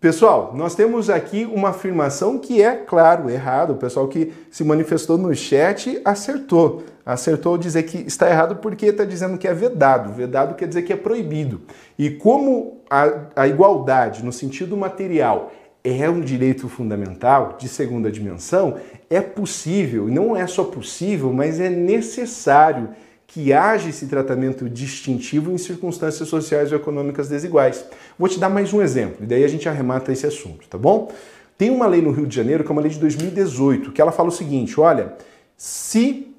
Pessoal, nós temos aqui uma afirmação que é, claro, errado. O pessoal que se manifestou no chat acertou. Acertou dizer que está errado porque está dizendo que é vedado. Vedado quer dizer que é proibido. E como a, a igualdade, no sentido material, é um direito fundamental de segunda dimensão, é possível, não é só possível, mas é necessário que haja esse tratamento distintivo em circunstâncias sociais ou econômicas desiguais. Vou te dar mais um exemplo, e daí a gente arremata esse assunto, tá bom? Tem uma lei no Rio de Janeiro, que é uma lei de 2018, que ela fala o seguinte: olha, se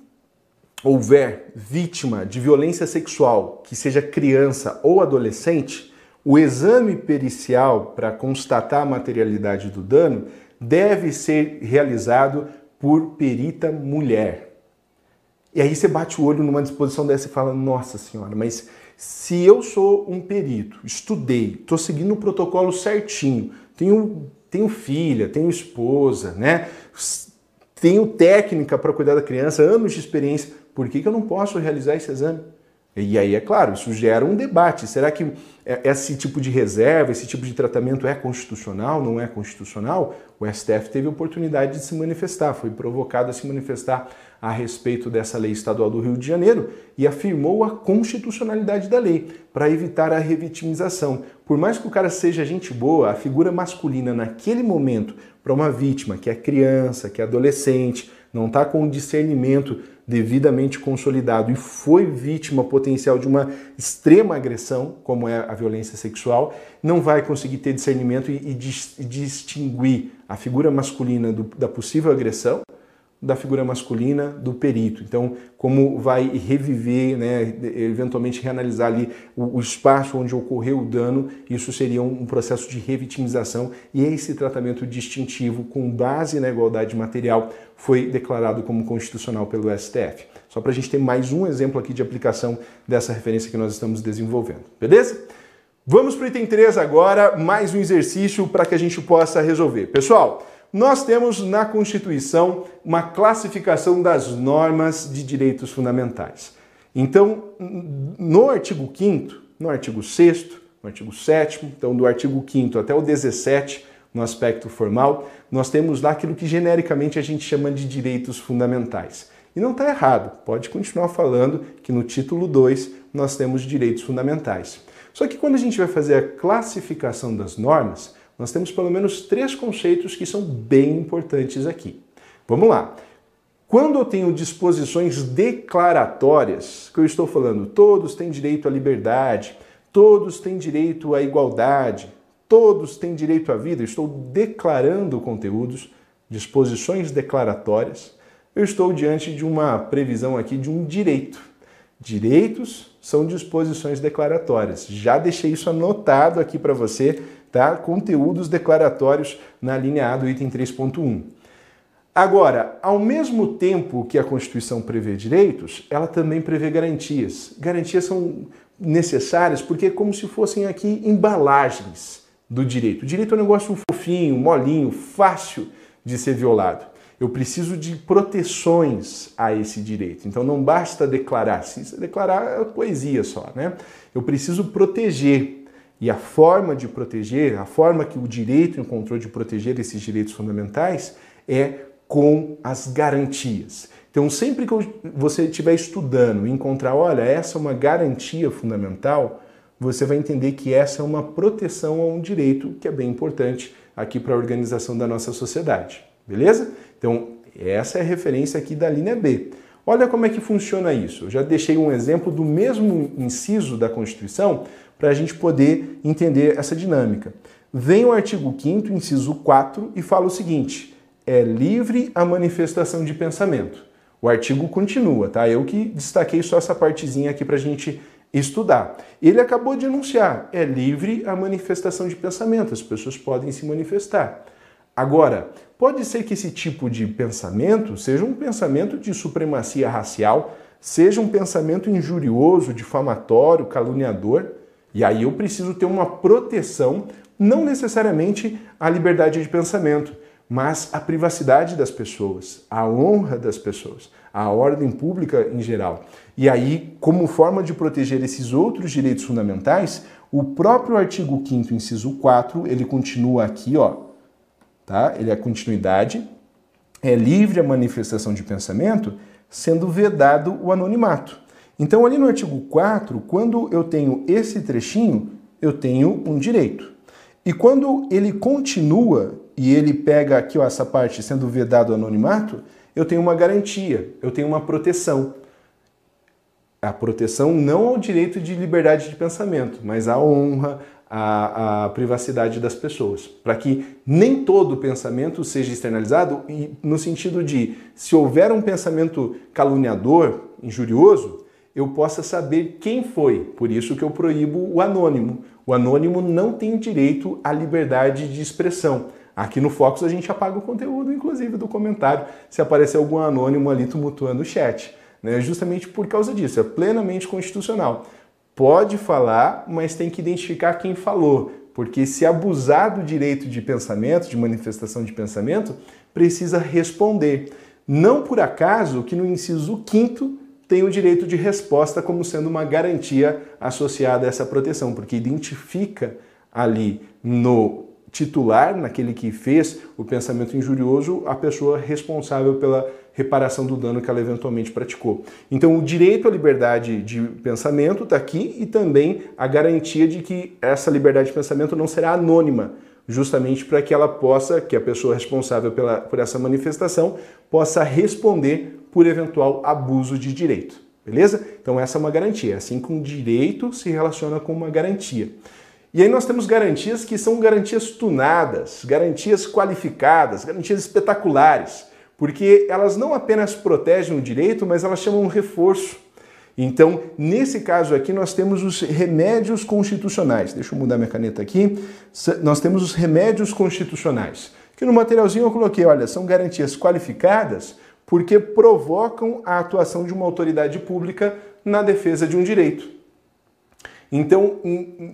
houver vítima de violência sexual que seja criança ou adolescente, o exame pericial para constatar a materialidade do dano deve ser realizado por perita mulher. E aí você bate o olho numa disposição dessa e fala: Nossa Senhora, mas se eu sou um perito, estudei, estou seguindo o protocolo certinho, tenho, tenho filha, tenho esposa, né? Tenho técnica para cuidar da criança, anos de experiência, por que, que eu não posso realizar esse exame? E aí, é claro, isso gera um debate. Será que é, esse tipo de reserva, esse tipo de tratamento é constitucional, não é constitucional? O STF teve oportunidade de se manifestar, foi provocado a se manifestar a respeito dessa lei estadual do Rio de Janeiro e afirmou a constitucionalidade da lei para evitar a revitimização. Por mais que o cara seja gente boa, a figura masculina naquele momento para uma vítima que é criança, que é adolescente, não está com discernimento devidamente consolidado e foi vítima potencial de uma extrema agressão, como é a violência sexual, não vai conseguir ter discernimento e, e, e distinguir a figura masculina do, da possível agressão da figura masculina do perito. Então, como vai reviver, né, eventualmente reanalisar ali o, o, espaço onde ocorreu o dano, isso seria um, um, processo de revitimização e esse tratamento distintivo com base na igualdade material foi declarado como constitucional pelo STF. Só para a gente ter mais um exemplo aqui de aplicação dessa referência que nós estamos desenvolvendo, beleza? Vamos para o item 3 agora, mais um exercício para que a gente possa resolver. Pessoal, nós temos na Constituição uma classificação das normas de direitos fundamentais. Então, no artigo 5 no artigo 6 no artigo 7 então do artigo 5 até o 17, no aspecto formal, nós temos lá aquilo que genericamente a gente chama de direitos fundamentais. E não está errado, pode continuar falando que no título 2 nós temos direitos fundamentais. Só que quando a gente vai fazer a classificação das normas, nós temos pelo menos três conceitos que são bem importantes aqui. Vamos lá. Quando eu tenho disposições declaratórias, que eu estou falando, todos têm direito à liberdade, todos têm direito à igualdade, todos têm direito à vida, eu estou declarando conteúdos, disposições declaratórias, eu estou diante de uma previsão aqui de um direito. Direitos são disposições declaratórias. Já deixei isso anotado aqui para você tá? Conteúdos declaratórios na linha A do item 3.1. Agora, ao mesmo tempo que a Constituição prevê direitos, ela também prevê garantias. Garantias são necessárias porque é como se fossem aqui embalagens do direito. O direito é um negócio fofinho, molinho, fácil de ser violado. Eu preciso de proteções a esse direito. Então não basta declarar. Se declarar é poesia só, né? Eu preciso proteger e a forma de proteger, a forma que o direito encontrou de proteger esses direitos fundamentais é com as garantias. Então, sempre que você estiver estudando e encontrar, olha, essa é uma garantia fundamental, você vai entender que essa é uma proteção a um direito que é bem importante aqui para a organização da nossa sociedade. Beleza? Então, essa é a referência aqui da linha B. Olha como é que funciona isso. Eu já deixei um exemplo do mesmo inciso da Constituição para a gente poder entender essa dinâmica. Vem o artigo 5 inciso 4, e fala o seguinte: é livre a manifestação de pensamento. O artigo continua, tá? Eu que destaquei só essa partezinha aqui para a gente estudar. Ele acabou de anunciar: é livre a manifestação de pensamento, as pessoas podem se manifestar. Agora, pode ser que esse tipo de pensamento seja um pensamento de supremacia racial, seja um pensamento injurioso, difamatório, caluniador. E aí eu preciso ter uma proteção, não necessariamente a liberdade de pensamento, mas a privacidade das pessoas, a honra das pessoas, à ordem pública em geral. E aí, como forma de proteger esses outros direitos fundamentais, o próprio artigo 5 inciso 4, ele continua aqui, ó, tá? Ele é continuidade, é livre a manifestação de pensamento, sendo vedado o anonimato. Então, ali no artigo 4, quando eu tenho esse trechinho, eu tenho um direito. E quando ele continua e ele pega aqui ó, essa parte sendo vedado anonimato, eu tenho uma garantia, eu tenho uma proteção. A proteção não ao direito de liberdade de pensamento, mas à honra, à, à privacidade das pessoas. Para que nem todo pensamento seja externalizado, e no sentido de, se houver um pensamento caluniador, injurioso, eu possa saber quem foi. Por isso que eu proíbo o anônimo. O anônimo não tem direito à liberdade de expressão. Aqui no Fox a gente apaga o conteúdo, inclusive, do comentário, se aparecer algum anônimo ali tumultuando o chat. Né? Justamente por causa disso, é plenamente constitucional. Pode falar, mas tem que identificar quem falou, porque se abusar do direito de pensamento, de manifestação de pensamento, precisa responder. Não por acaso que no inciso 5 tem o direito de resposta como sendo uma garantia associada a essa proteção, porque identifica ali no titular, naquele que fez o pensamento injurioso, a pessoa responsável pela reparação do dano que ela eventualmente praticou. Então, o direito à liberdade de pensamento está aqui e também a garantia de que essa liberdade de pensamento não será anônima, justamente para que ela possa, que a pessoa responsável pela, por essa manifestação, possa responder por eventual abuso de direito. Beleza? Então, essa é uma garantia. Assim como direito se relaciona com uma garantia. E aí nós temos garantias que são garantias tunadas, garantias qualificadas, garantias espetaculares, porque elas não apenas protegem o direito, mas elas chamam um reforço. Então, nesse caso aqui, nós temos os remédios constitucionais. Deixa eu mudar minha caneta aqui. Nós temos os remédios constitucionais. Que no materialzinho eu coloquei, olha, são garantias qualificadas porque provocam a atuação de uma autoridade pública na defesa de um direito. Então,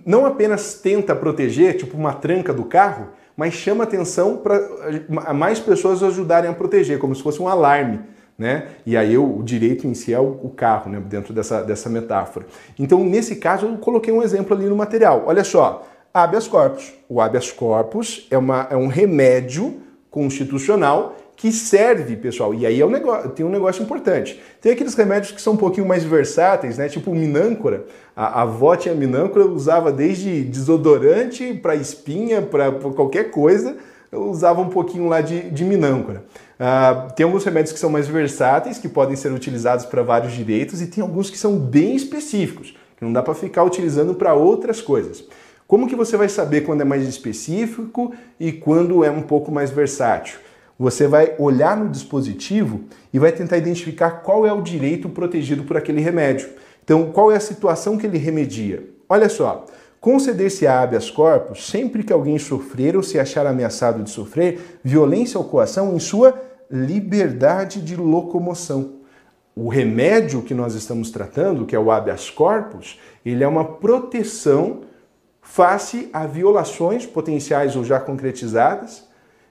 não apenas tenta proteger, tipo uma tranca do carro, mas chama atenção para mais pessoas ajudarem a proteger, como se fosse um alarme. Né? E aí o direito em si é o carro, né? dentro dessa, dessa metáfora. Então, nesse caso, eu coloquei um exemplo ali no material. Olha só, habeas corpus. O habeas corpus é, uma, é um remédio constitucional que serve, pessoal. E aí é um negócio, tem um negócio importante. Tem aqueles remédios que são um pouquinho mais versáteis, né? Tipo minâncora. A, a avó tinha minâncora, usava desde desodorante para espinha, para qualquer coisa, usava um pouquinho lá de, de minâncora. Uh, tem alguns remédios que são mais versáteis, que podem ser utilizados para vários direitos, e tem alguns que são bem específicos, que não dá para ficar utilizando para outras coisas. Como que você vai saber quando é mais específico e quando é um pouco mais versátil? Você vai olhar no dispositivo e vai tentar identificar qual é o direito protegido por aquele remédio. Então, qual é a situação que ele remedia? Olha só, conceder-se a habeas corpus sempre que alguém sofrer ou se achar ameaçado de sofrer violência ou coação em sua liberdade de locomoção. O remédio que nós estamos tratando, que é o habeas corpus, ele é uma proteção face a violações potenciais ou já concretizadas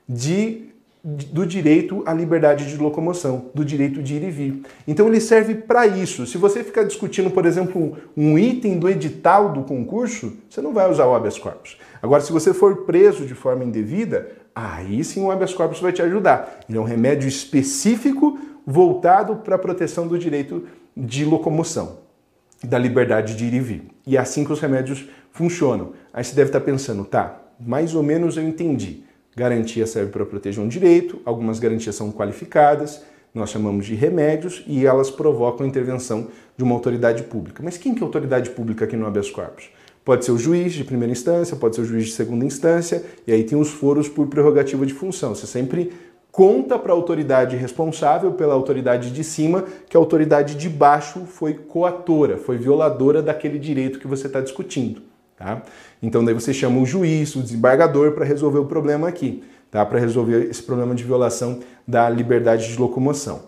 de do direito à liberdade de locomoção, do direito de ir e vir. Então ele serve para isso. Se você ficar discutindo, por exemplo, um item do edital do concurso, você não vai usar o habeas corpus. Agora, se você for preso de forma indevida, aí sim o habeas corpus vai te ajudar. Ele é um remédio específico voltado para a proteção do direito de locomoção, da liberdade de ir e vir. E é assim que os remédios funcionam. Aí você deve estar pensando, tá, mais ou menos eu entendi. Garantia serve para proteger um direito, algumas garantias são qualificadas, nós chamamos de remédios e elas provocam a intervenção de uma autoridade pública. Mas quem que é autoridade pública aqui no habeas corpus? Pode ser o juiz de primeira instância, pode ser o juiz de segunda instância, e aí tem os foros por prerrogativa de função. Você sempre conta para a autoridade responsável pela autoridade de cima que a autoridade de baixo foi coatora, foi violadora daquele direito que você está discutindo. Tá? Então daí você chama o juiz, o desembargador para resolver o problema aqui, tá? Para resolver esse problema de violação da liberdade de locomoção.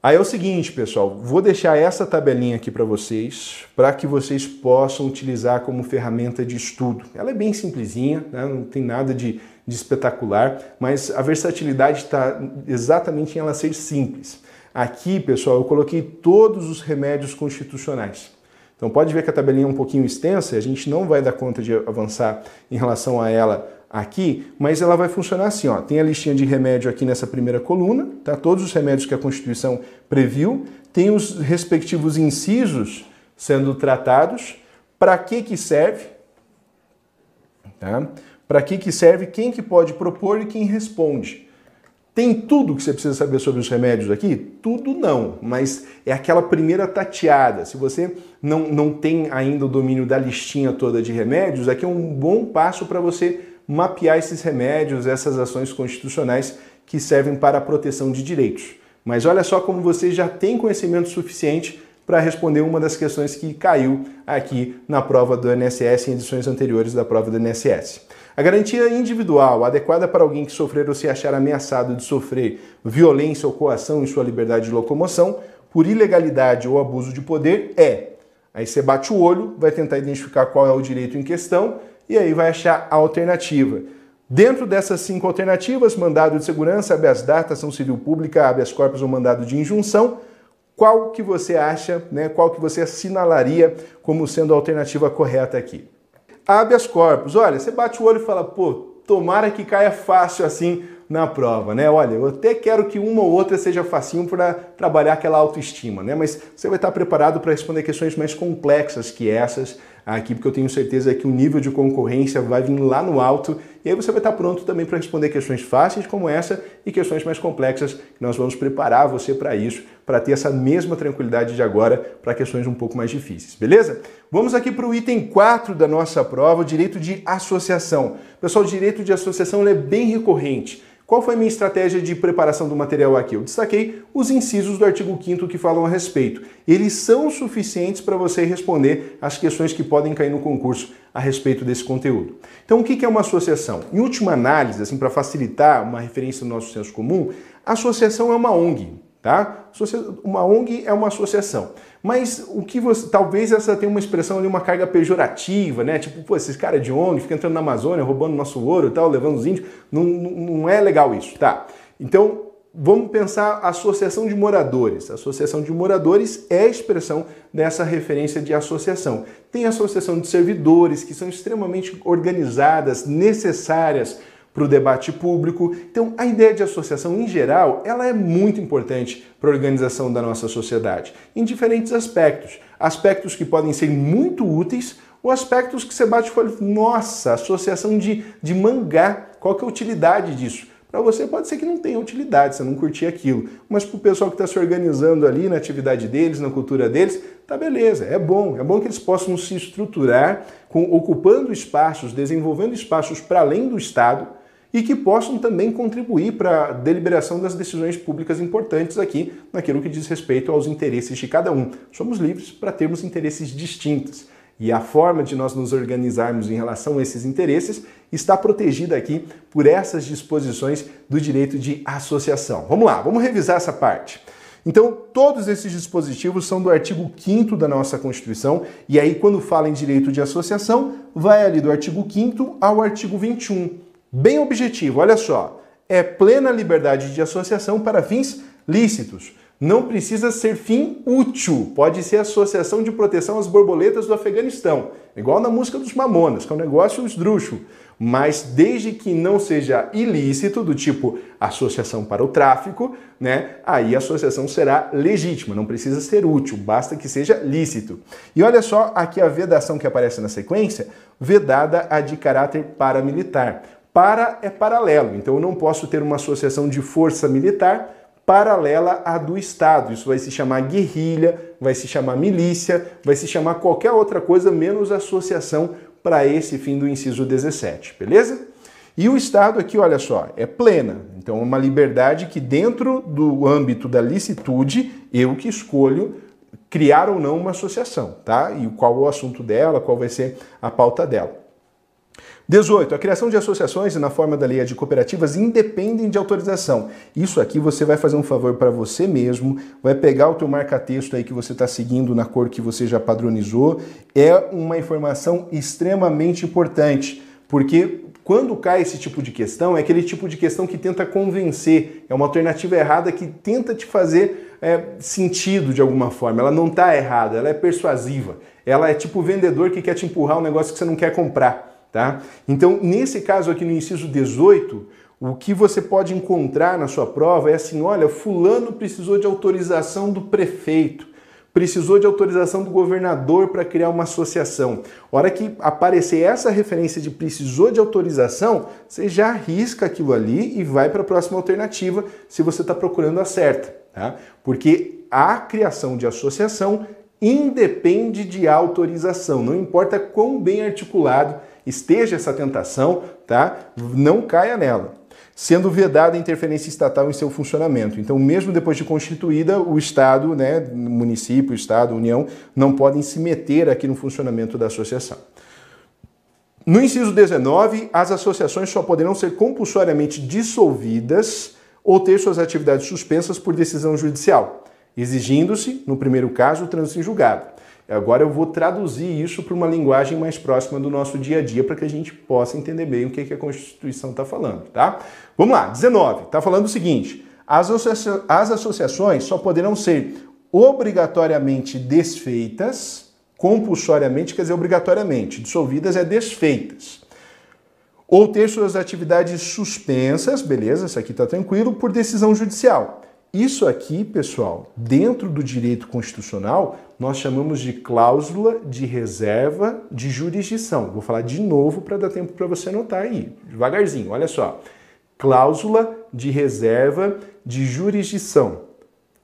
Aí é o seguinte, pessoal, vou deixar essa tabelinha aqui para vocês, para que vocês possam utilizar como ferramenta de estudo. Ela é bem simplesinha, né? não tem nada de, de espetacular, mas a versatilidade está exatamente em ela ser simples. Aqui, pessoal, eu coloquei todos os remédios constitucionais. Então pode ver que a tabelinha é um pouquinho extensa, a gente não vai dar conta de avançar em relação a ela aqui, mas ela vai funcionar assim, ó. Tem a listinha de remédio aqui nessa primeira coluna, tá? Todos os remédios que a Constituição previu, tem os respectivos incisos sendo tratados, para que que serve, tá? Para que que serve, quem que pode propor e quem responde. Tem tudo que você precisa saber sobre os remédios aqui? Tudo não, mas é aquela primeira tateada. Se você não, não tem ainda o domínio da listinha toda de remédios, aqui é um bom passo para você mapear esses remédios, essas ações constitucionais que servem para a proteção de direitos. Mas olha só como você já tem conhecimento suficiente para responder uma das questões que caiu aqui na prova do INSS em edições anteriores da prova do INSS. A garantia individual, adequada para alguém que sofrer ou se achar ameaçado de sofrer violência ou coação em sua liberdade de locomoção por ilegalidade ou abuso de poder é. Aí você bate o olho, vai tentar identificar qual é o direito em questão e aí vai achar a alternativa. Dentro dessas cinco alternativas, mandado de segurança, habeas data, ação civil pública, habeas corpus ou mandado de injunção, qual que você acha, né, qual que você assinalaria como sendo a alternativa correta aqui? Habeas corpus. Olha, você bate o olho e fala, pô, tomara que caia fácil assim na prova, né? Olha, eu até quero que uma ou outra seja facinho para trabalhar aquela autoestima, né? Mas você vai estar preparado para responder questões mais complexas que essas aqui, porque eu tenho certeza que o nível de concorrência vai vir lá no alto e aí você vai estar pronto também para responder questões fáceis como essa e questões mais complexas que nós vamos preparar você para isso, para ter essa mesma tranquilidade de agora para questões um pouco mais difíceis, beleza? Vamos aqui para o item 4 da nossa prova, o direito de associação. Pessoal, o direito de associação é bem recorrente. Qual foi a minha estratégia de preparação do material aqui? Eu destaquei os incisos do artigo 5 que falam a respeito. Eles são suficientes para você responder as questões que podem cair no concurso a respeito desse conteúdo. Então, o que é uma associação? Em última análise, assim, para facilitar uma referência no nosso senso comum, associação é uma ONG, tá? Uma ONG é uma associação. Mas o que você. Talvez essa tenha uma expressão ali, uma carga pejorativa, né? Tipo, pô, esses caras de ONG ficam entrando na Amazônia, roubando nosso ouro e tal, levando os índios. Não, não é legal isso, tá? Então, vamos pensar a associação de moradores. A associação de moradores é a expressão dessa referência de associação. Tem a associação de servidores, que são extremamente organizadas, necessárias para o debate público. Então, a ideia de associação, em geral, ela é muito importante para a organização da nossa sociedade, em diferentes aspectos. Aspectos que podem ser muito úteis ou aspectos que você bate e fala, nossa, associação de, de mangá, qual que é a utilidade disso? Para você pode ser que não tenha utilidade, você não curtir aquilo. Mas para o pessoal que está se organizando ali na atividade deles, na cultura deles, tá beleza, é bom. É bom que eles possam se estruturar, com, ocupando espaços, desenvolvendo espaços para além do Estado, e que possam também contribuir para a deliberação das decisões públicas importantes aqui, naquilo que diz respeito aos interesses de cada um. Somos livres para termos interesses distintos. E a forma de nós nos organizarmos em relação a esses interesses está protegida aqui por essas disposições do direito de associação. Vamos lá, vamos revisar essa parte. Então, todos esses dispositivos são do artigo 5 da nossa Constituição, e aí, quando fala em direito de associação, vai ali do artigo 5 ao artigo 21. Bem objetivo, olha só. É plena liberdade de associação para fins lícitos. Não precisa ser fim útil, pode ser associação de proteção às borboletas do Afeganistão, igual na música dos Mamonas, que é um negócio esdrúxulo. Mas desde que não seja ilícito, do tipo associação para o tráfico, né? Aí a associação será legítima, não precisa ser útil, basta que seja lícito. E olha só aqui a vedação que aparece na sequência, vedada a de caráter paramilitar. Para é paralelo, então eu não posso ter uma associação de força militar paralela à do Estado. Isso vai se chamar guerrilha, vai se chamar milícia, vai se chamar qualquer outra coisa menos associação para esse fim do inciso 17, beleza? E o Estado aqui, olha só, é plena. Então, é uma liberdade que, dentro do âmbito da licitude, eu que escolho criar ou não uma associação, tá? E qual o assunto dela, qual vai ser a pauta dela. 18. A criação de associações na forma da lei de cooperativas independem de autorização. Isso aqui você vai fazer um favor para você mesmo, vai pegar o teu marca-texto aí que você está seguindo na cor que você já padronizou. É uma informação extremamente importante, porque quando cai esse tipo de questão, é aquele tipo de questão que tenta convencer, é uma alternativa errada que tenta te fazer é, sentido de alguma forma, ela não está errada, ela é persuasiva. Ela é tipo o vendedor que quer te empurrar um negócio que você não quer comprar, tá? Então, nesse caso aqui no inciso 18, o que você pode encontrar na sua prova é assim: olha, Fulano precisou de autorização do prefeito, precisou de autorização do governador para criar uma associação. Hora que aparecer essa referência de precisou de autorização, você já arrisca aquilo ali e vai para a próxima alternativa se você está procurando a certa. Tá? Porque a criação de associação independe de autorização, não importa quão bem articulado esteja essa tentação, tá? Não caia nela sendo vedada a interferência estatal em seu funcionamento. Então, mesmo depois de constituída, o Estado, né, município, Estado, União, não podem se meter aqui no funcionamento da associação. No inciso 19, as associações só poderão ser compulsoriamente dissolvidas ou ter suas atividades suspensas por decisão judicial, exigindo-se, no primeiro caso, o trânsito em julgado. Agora eu vou traduzir isso para uma linguagem mais próxima do nosso dia a dia para que a gente possa entender bem o que, que a Constituição está falando, tá? Vamos lá, 19. Está falando o seguinte: as, associa as associações só poderão ser obrigatoriamente desfeitas, compulsoriamente quer dizer obrigatoriamente, dissolvidas é desfeitas. Ou ter suas atividades suspensas, beleza, isso aqui está tranquilo, por decisão judicial. Isso aqui, pessoal, dentro do direito constitucional, nós chamamos de cláusula de reserva de jurisdição. Vou falar de novo para dar tempo para você anotar aí, devagarzinho. Olha só. Cláusula de reserva de jurisdição.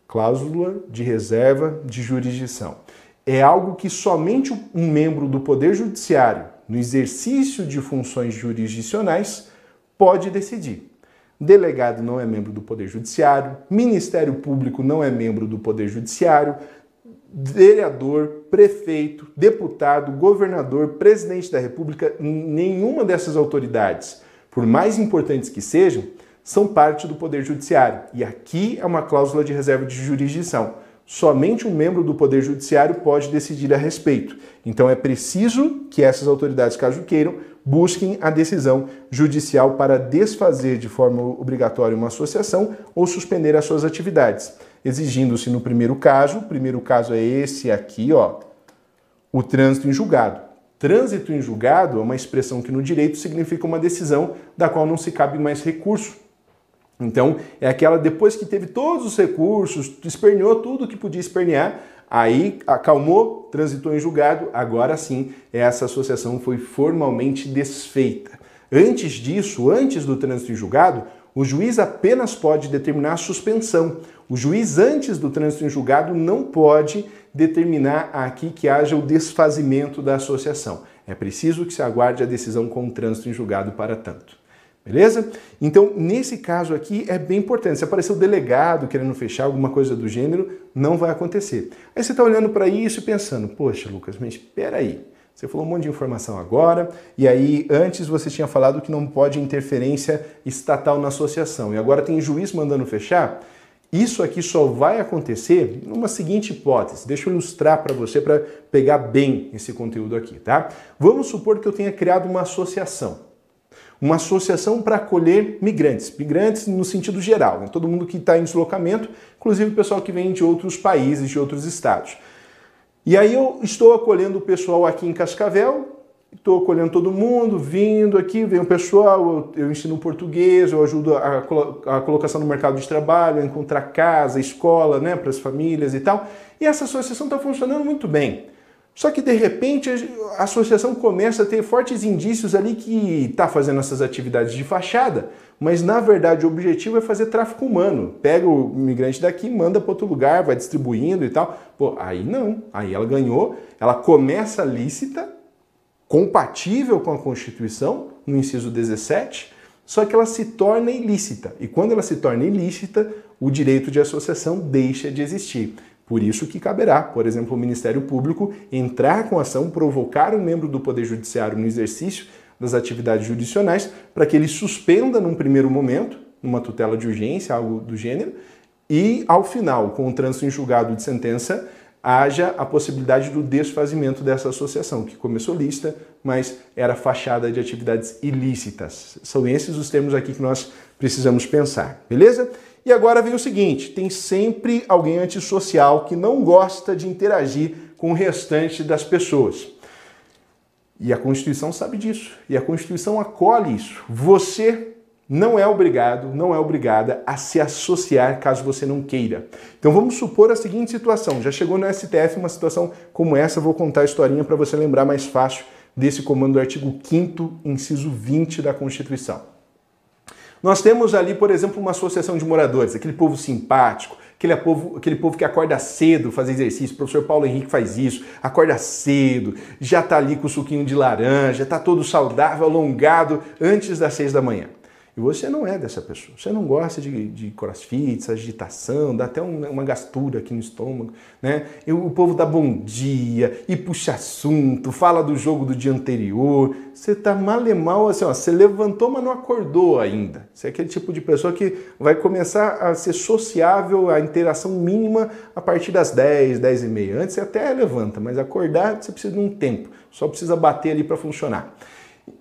Cláusula de reserva de jurisdição. É algo que somente um membro do Poder Judiciário, no exercício de funções jurisdicionais, pode decidir. Delegado não é membro do Poder Judiciário, Ministério Público não é membro do Poder Judiciário, vereador, prefeito, deputado, governador, presidente da República, nenhuma dessas autoridades, por mais importantes que sejam, são parte do Poder Judiciário. E aqui é uma cláusula de reserva de jurisdição. Somente um membro do Poder Judiciário pode decidir a respeito. Então é preciso que essas autoridades, caso queiram, busquem a decisão judicial para desfazer de forma obrigatória uma associação ou suspender as suas atividades, exigindo-se no primeiro caso, o primeiro caso é esse aqui, ó, o trânsito em julgado. Trânsito em julgado é uma expressão que no direito significa uma decisão da qual não se cabe mais recurso. Então, é aquela depois que teve todos os recursos, esperneou tudo que podia espernear, Aí acalmou, transitou em julgado, agora sim essa associação foi formalmente desfeita. Antes disso, antes do trânsito em julgado, o juiz apenas pode determinar a suspensão. O juiz, antes do trânsito em julgado, não pode determinar aqui que haja o desfazimento da associação. É preciso que se aguarde a decisão com o trânsito em julgado para tanto. Beleza? Então, nesse caso aqui, é bem importante. Se aparecer o delegado querendo fechar alguma coisa do gênero, não vai acontecer. Aí você está olhando para isso e pensando, poxa, Lucas, mas espera aí. Você falou um monte de informação agora, e aí antes você tinha falado que não pode interferência estatal na associação, e agora tem juiz mandando fechar. Isso aqui só vai acontecer numa seguinte hipótese. Deixa eu ilustrar para você para pegar bem esse conteúdo aqui, tá? Vamos supor que eu tenha criado uma associação uma associação para acolher migrantes, migrantes no sentido geral, né? todo mundo que está em deslocamento, inclusive o pessoal que vem de outros países, de outros estados. E aí eu estou acolhendo o pessoal aqui em Cascavel, estou acolhendo todo mundo, vindo aqui, vem o pessoal, eu, eu ensino português, eu ajudo a, a, colocação no mercado de trabalho, a encontrar casa, escola, né, para as famílias e tal. E essa associação está funcionando muito bem. Só que de repente a associação começa a ter fortes indícios ali que está fazendo essas atividades de fachada, mas na verdade o objetivo é fazer tráfico humano. Pega o imigrante daqui, manda para outro lugar, vai distribuindo e tal. Pô, aí não. Aí ela ganhou, ela começa lícita, compatível com a Constituição, no inciso 17, só que ela se torna ilícita. E quando ela se torna ilícita, o direito de associação deixa de existir. Por isso que caberá, por exemplo, o Ministério Público entrar com ação, provocar um membro do Poder Judiciário no exercício das atividades judicionais para que ele suspenda num primeiro momento, numa tutela de urgência, algo do gênero, e ao final, com o trânsito em julgado de sentença, haja a possibilidade do desfazimento dessa associação, que começou lista, mas era fachada de atividades ilícitas. São esses os termos aqui que nós precisamos pensar, beleza? E agora vem o seguinte: tem sempre alguém antissocial que não gosta de interagir com o restante das pessoas. E a Constituição sabe disso. E a Constituição acolhe isso. Você não é obrigado, não é obrigada a se associar caso você não queira. Então vamos supor a seguinte situação: já chegou no STF uma situação como essa, vou contar a historinha para você lembrar mais fácil desse comando do artigo 5 inciso 20 da Constituição. Nós temos ali, por exemplo, uma associação de moradores, aquele povo simpático, aquele povo, aquele povo que acorda cedo fazer exercício. O professor Paulo Henrique faz isso, acorda cedo, já está ali com o suquinho de laranja, está todo saudável, alongado antes das seis da manhã. E você não é dessa pessoa. Você não gosta de, de crossfit, agitação, dá até um, uma gastura aqui no estômago, né? E o povo dá bom dia e puxa assunto, fala do jogo do dia anterior. Você tá mal e mal assim, ó, você levantou, mas não acordou ainda. Você é aquele tipo de pessoa que vai começar a ser sociável, a interação mínima a partir das 10, 10 e meia. Antes você até levanta, mas acordar você precisa de um tempo. Só precisa bater ali para funcionar.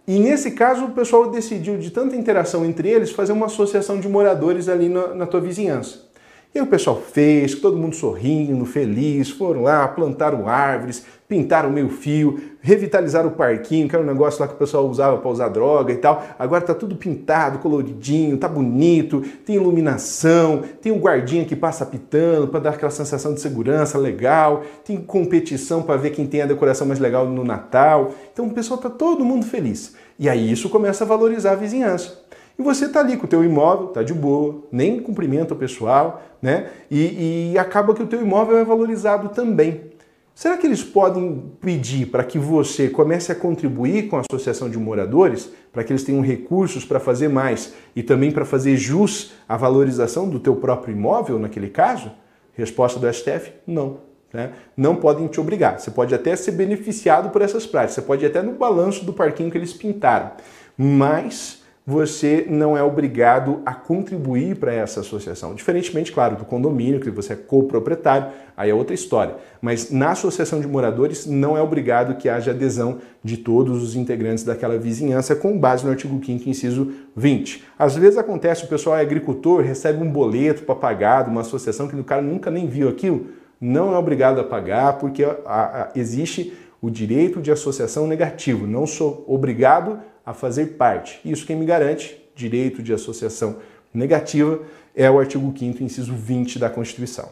E nesse caso, o pessoal decidiu, de tanta interação entre eles, fazer uma associação de moradores ali na, na tua vizinhança. E o pessoal fez, todo mundo sorrindo, feliz, foram lá, plantaram árvores, pintaram meio fio, revitalizaram o parquinho, que era um negócio lá que o pessoal usava para usar droga e tal. Agora tá tudo pintado, coloridinho, tá bonito, tem iluminação, tem um guardinha que passa pitando para dar aquela sensação de segurança legal, tem competição para ver quem tem a decoração mais legal no Natal. Então o pessoal tá todo mundo feliz. E aí isso começa a valorizar a vizinhança. E você está ali com o teu imóvel, está de boa, nem cumprimenta o pessoal, né? E, e acaba que o teu imóvel é valorizado também. Será que eles podem pedir para que você comece a contribuir com a associação de moradores, para que eles tenham recursos para fazer mais e também para fazer jus à valorização do teu próprio imóvel naquele caso? Resposta do STF: não. Né? Não podem te obrigar. Você pode até ser beneficiado por essas práticas, você pode ir até no balanço do parquinho que eles pintaram, mas você não é obrigado a contribuir para essa associação. Diferentemente, claro, do condomínio, que você é coproprietário, aí é outra história. Mas na associação de moradores não é obrigado que haja adesão de todos os integrantes daquela vizinhança com base no artigo 5 inciso 20. Às vezes acontece, o pessoal é agricultor, recebe um boleto para pagar de uma associação que o cara nunca nem viu aquilo, não é obrigado a pagar porque a, a, existe o direito de associação negativo. Não sou obrigado a fazer parte. Isso quem me garante, direito de associação negativa, é o artigo 5 inciso 20 da Constituição.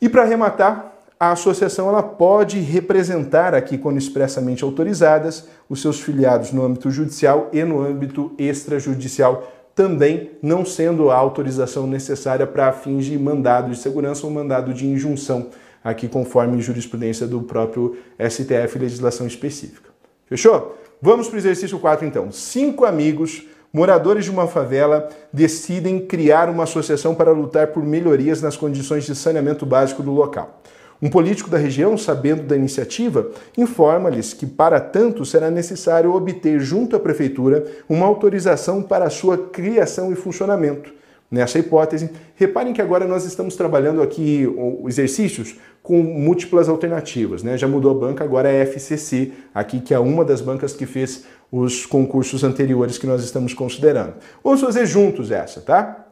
E para arrematar, a associação ela pode representar aqui, quando expressamente autorizadas, os seus filiados no âmbito judicial e no âmbito extrajudicial, também não sendo a autorização necessária para fins de mandado de segurança ou mandado de injunção, aqui conforme jurisprudência do próprio STF legislação específica. Fechou? Vamos para o exercício 4 então. Cinco amigos, moradores de uma favela, decidem criar uma associação para lutar por melhorias nas condições de saneamento básico do local. Um político da região, sabendo da iniciativa, informa-lhes que, para tanto, será necessário obter junto à prefeitura uma autorização para sua criação e funcionamento. Nessa hipótese, reparem que agora nós estamos trabalhando aqui exercícios com múltiplas alternativas. Né? Já mudou a banca, agora é a FCC, aqui que é uma das bancas que fez os concursos anteriores que nós estamos considerando. Vamos fazer juntos essa, tá?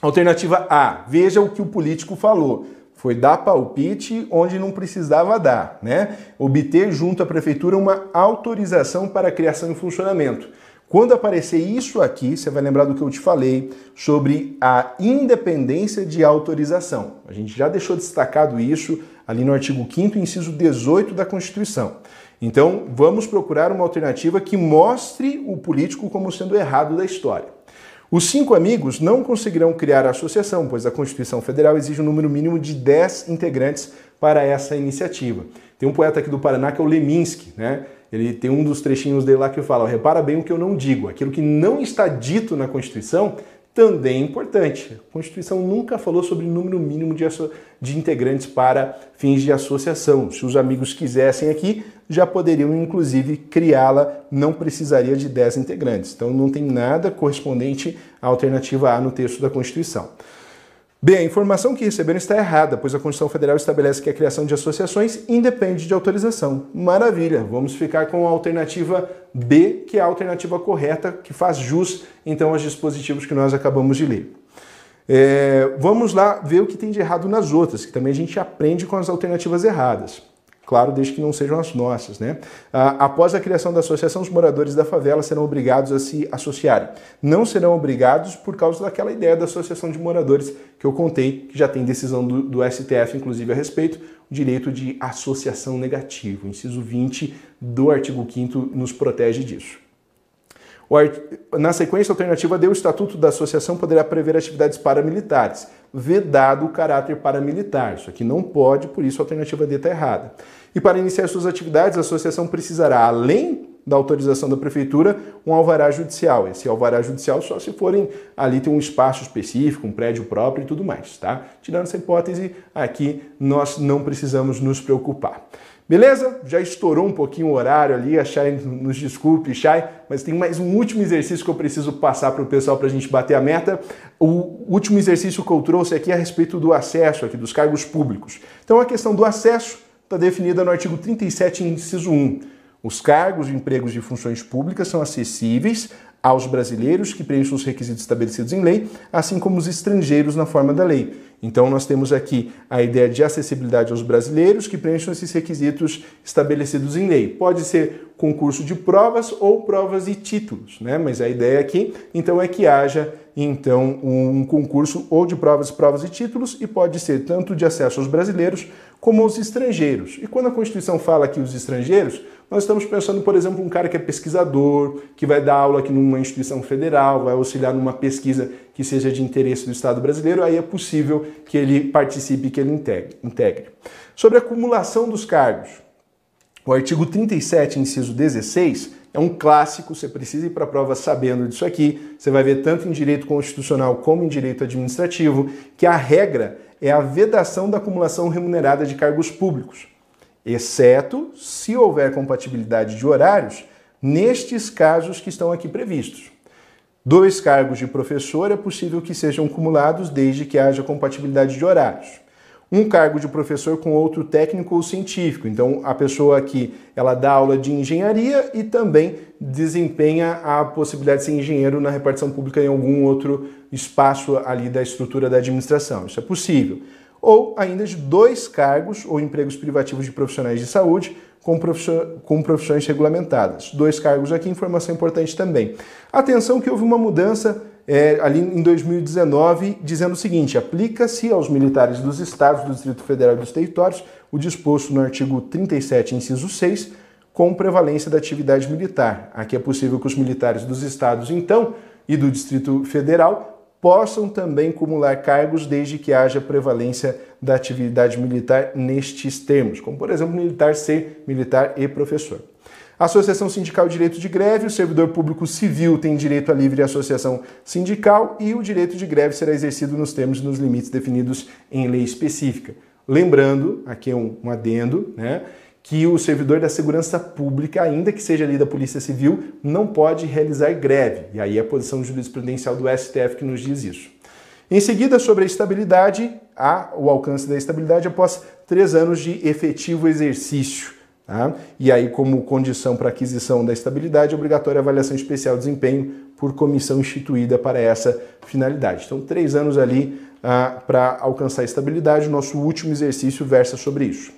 Alternativa A, veja o que o político falou. Foi dar palpite onde não precisava dar, né? Obter junto à prefeitura uma autorização para a criação e funcionamento. Quando aparecer isso aqui, você vai lembrar do que eu te falei sobre a independência de autorização. A gente já deixou destacado isso ali no artigo 5 inciso 18 da Constituição. Então, vamos procurar uma alternativa que mostre o político como sendo errado da história. Os cinco amigos não conseguirão criar a associação, pois a Constituição Federal exige um número mínimo de 10 integrantes para essa iniciativa. Tem um poeta aqui do Paraná que é o Leminski, né? Ele tem um dos trechinhos dele lá que fala: repara bem o que eu não digo. Aquilo que não está dito na Constituição também é importante. A Constituição nunca falou sobre número mínimo de, de integrantes para fins de associação. Se os amigos quisessem aqui, já poderiam inclusive criá-la, não precisaria de 10 integrantes. Então não tem nada correspondente à alternativa A no texto da Constituição. Bem, a informação que receberam está errada, pois a Constituição Federal estabelece que a criação de associações independe de autorização. Maravilha, vamos ficar com a alternativa B, que é a alternativa correta, que faz jus então aos dispositivos que nós acabamos de ler. É, vamos lá ver o que tem de errado nas outras, que também a gente aprende com as alternativas erradas. Claro, desde que não sejam as nossas, né? Ah, após a criação da associação, os moradores da favela serão obrigados a se associarem. Não serão obrigados por causa daquela ideia da associação de moradores que eu contei, que já tem decisão do, do STF, inclusive, a respeito, o direito de associação negativo. O inciso 20 do artigo 5 nos protege disso. Na sequência alternativa D, o Estatuto da Associação poderá prever atividades paramilitares, vedado o caráter paramilitar. Isso aqui não pode, por isso a alternativa D está errada. E para iniciar suas atividades, a associação precisará, além da autorização da prefeitura, um alvará judicial. Esse alvará judicial só se forem ali ter um espaço específico, um prédio próprio e tudo mais, tá? Tirando essa hipótese, aqui nós não precisamos nos preocupar. Beleza? Já estourou um pouquinho o horário ali, a Chay nos desculpe, Chay, mas tem mais um último exercício que eu preciso passar para o pessoal para a gente bater a meta. O último exercício que eu trouxe aqui é a respeito do acesso aqui, dos cargos públicos. Então a questão do acesso está definida no artigo 37, inciso 1. Os cargos empregos de funções públicas são acessíveis aos brasileiros que preenchem os requisitos estabelecidos em lei, assim como os estrangeiros na forma da lei. Então, nós temos aqui a ideia de acessibilidade aos brasileiros que preencham esses requisitos estabelecidos em lei. Pode ser concurso de provas ou provas e títulos, né? Mas a ideia aqui, então, é que haja então um concurso ou de provas, provas e títulos e pode ser tanto de acesso aos brasileiros como aos estrangeiros. E quando a Constituição fala aqui os estrangeiros, nós estamos pensando, por exemplo, um cara que é pesquisador, que vai dar aula aqui numa instituição federal, vai auxiliar numa pesquisa que seja de interesse do Estado brasileiro, aí é possível que ele participe, que ele integre. Sobre a acumulação dos cargos, o artigo 37, inciso 16, é um clássico, você precisa ir para a prova sabendo disso aqui. Você vai ver tanto em direito constitucional como em direito administrativo que a regra é a vedação da acumulação remunerada de cargos públicos exceto se houver compatibilidade de horários nestes casos que estão aqui previstos. Dois cargos de professor é possível que sejam cumulados desde que haja compatibilidade de horários. Um cargo de professor com outro técnico ou científico. Então, a pessoa aqui, ela dá aula de engenharia e também desempenha a possibilidade de ser engenheiro na repartição pública em algum outro espaço ali da estrutura da administração. Isso é possível ou ainda de dois cargos ou empregos privativos de profissionais de saúde com, com profissões regulamentadas. Dois cargos aqui, informação importante também. Atenção que houve uma mudança é, ali em 2019, dizendo o seguinte: aplica-se aos militares dos estados, do Distrito Federal e dos territórios o disposto no artigo 37, inciso 6, com prevalência da atividade militar. Aqui é possível que os militares dos estados, então, e do Distrito Federal possam também acumular cargos desde que haja prevalência da atividade militar nestes termos, como por exemplo militar ser militar e professor. Associação sindical direito de greve, o servidor público civil tem direito à livre associação sindical e o direito de greve será exercido nos termos e nos limites definidos em lei específica. Lembrando, aqui é um, um adendo, né? Que o servidor da segurança pública, ainda que seja ali da Polícia Civil, não pode realizar greve. E aí é a posição jurisprudencial do STF que nos diz isso. Em seguida, sobre a estabilidade, há o alcance da estabilidade após três anos de efetivo exercício. Tá? E aí, como condição para aquisição da estabilidade, é obrigatória a avaliação especial de desempenho por comissão instituída para essa finalidade. Então, três anos ali ah, para alcançar a estabilidade. O nosso último exercício versa sobre isso.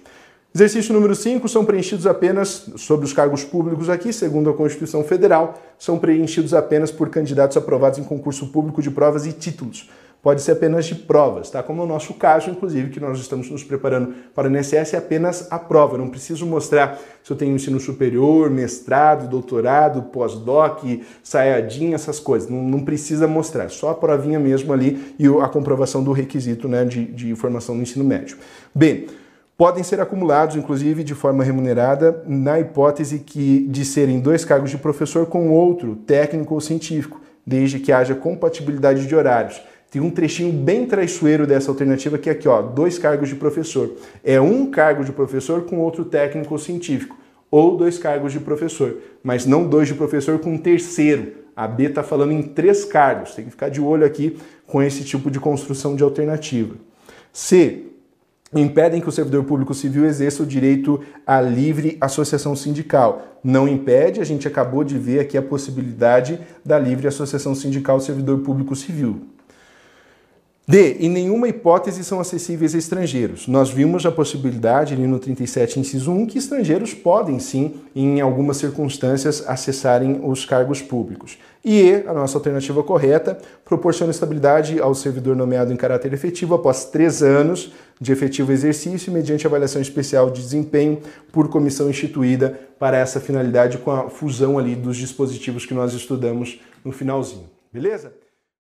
Exercício número 5 são preenchidos apenas sobre os cargos públicos aqui, segundo a Constituição Federal, são preenchidos apenas por candidatos aprovados em concurso público de provas e títulos. Pode ser apenas de provas, tá? Como no nosso caso, inclusive, que nós estamos nos preparando para o INSS, é apenas a prova. Não preciso mostrar se eu tenho ensino superior, mestrado, doutorado, pós-doc, saiadinha, essas coisas. Não, não, precisa mostrar, só a provinha mesmo ali e a comprovação do requisito né, de, de formação no ensino médio. Bem, podem ser acumulados, inclusive, de forma remunerada, na hipótese que de serem dois cargos de professor com outro, técnico ou científico, desde que haja compatibilidade de horários. Tem um trechinho bem traiçoeiro dessa alternativa que é aqui, ó, dois cargos de professor. É um cargo de professor com outro técnico ou científico, ou dois cargos de professor, mas não dois de professor com um terceiro. A B está falando em três cargos, tem que ficar de olho aqui com esse tipo de construção de alternativa. C impedem que o servidor público civil exerça o direito à livre associação sindical. Não impede, a gente acabou de ver aqui a possibilidade da livre associação sindical servidor público civil. D. Em nenhuma hipótese são acessíveis a estrangeiros. Nós vimos a possibilidade ali no 37, inciso 1, que estrangeiros podem sim, em algumas circunstâncias, acessarem os cargos públicos. E E, a nossa alternativa correta, proporciona estabilidade ao servidor nomeado em caráter efetivo após três anos de efetivo exercício, mediante avaliação especial de desempenho por comissão instituída para essa finalidade, com a fusão ali dos dispositivos que nós estudamos no finalzinho. Beleza?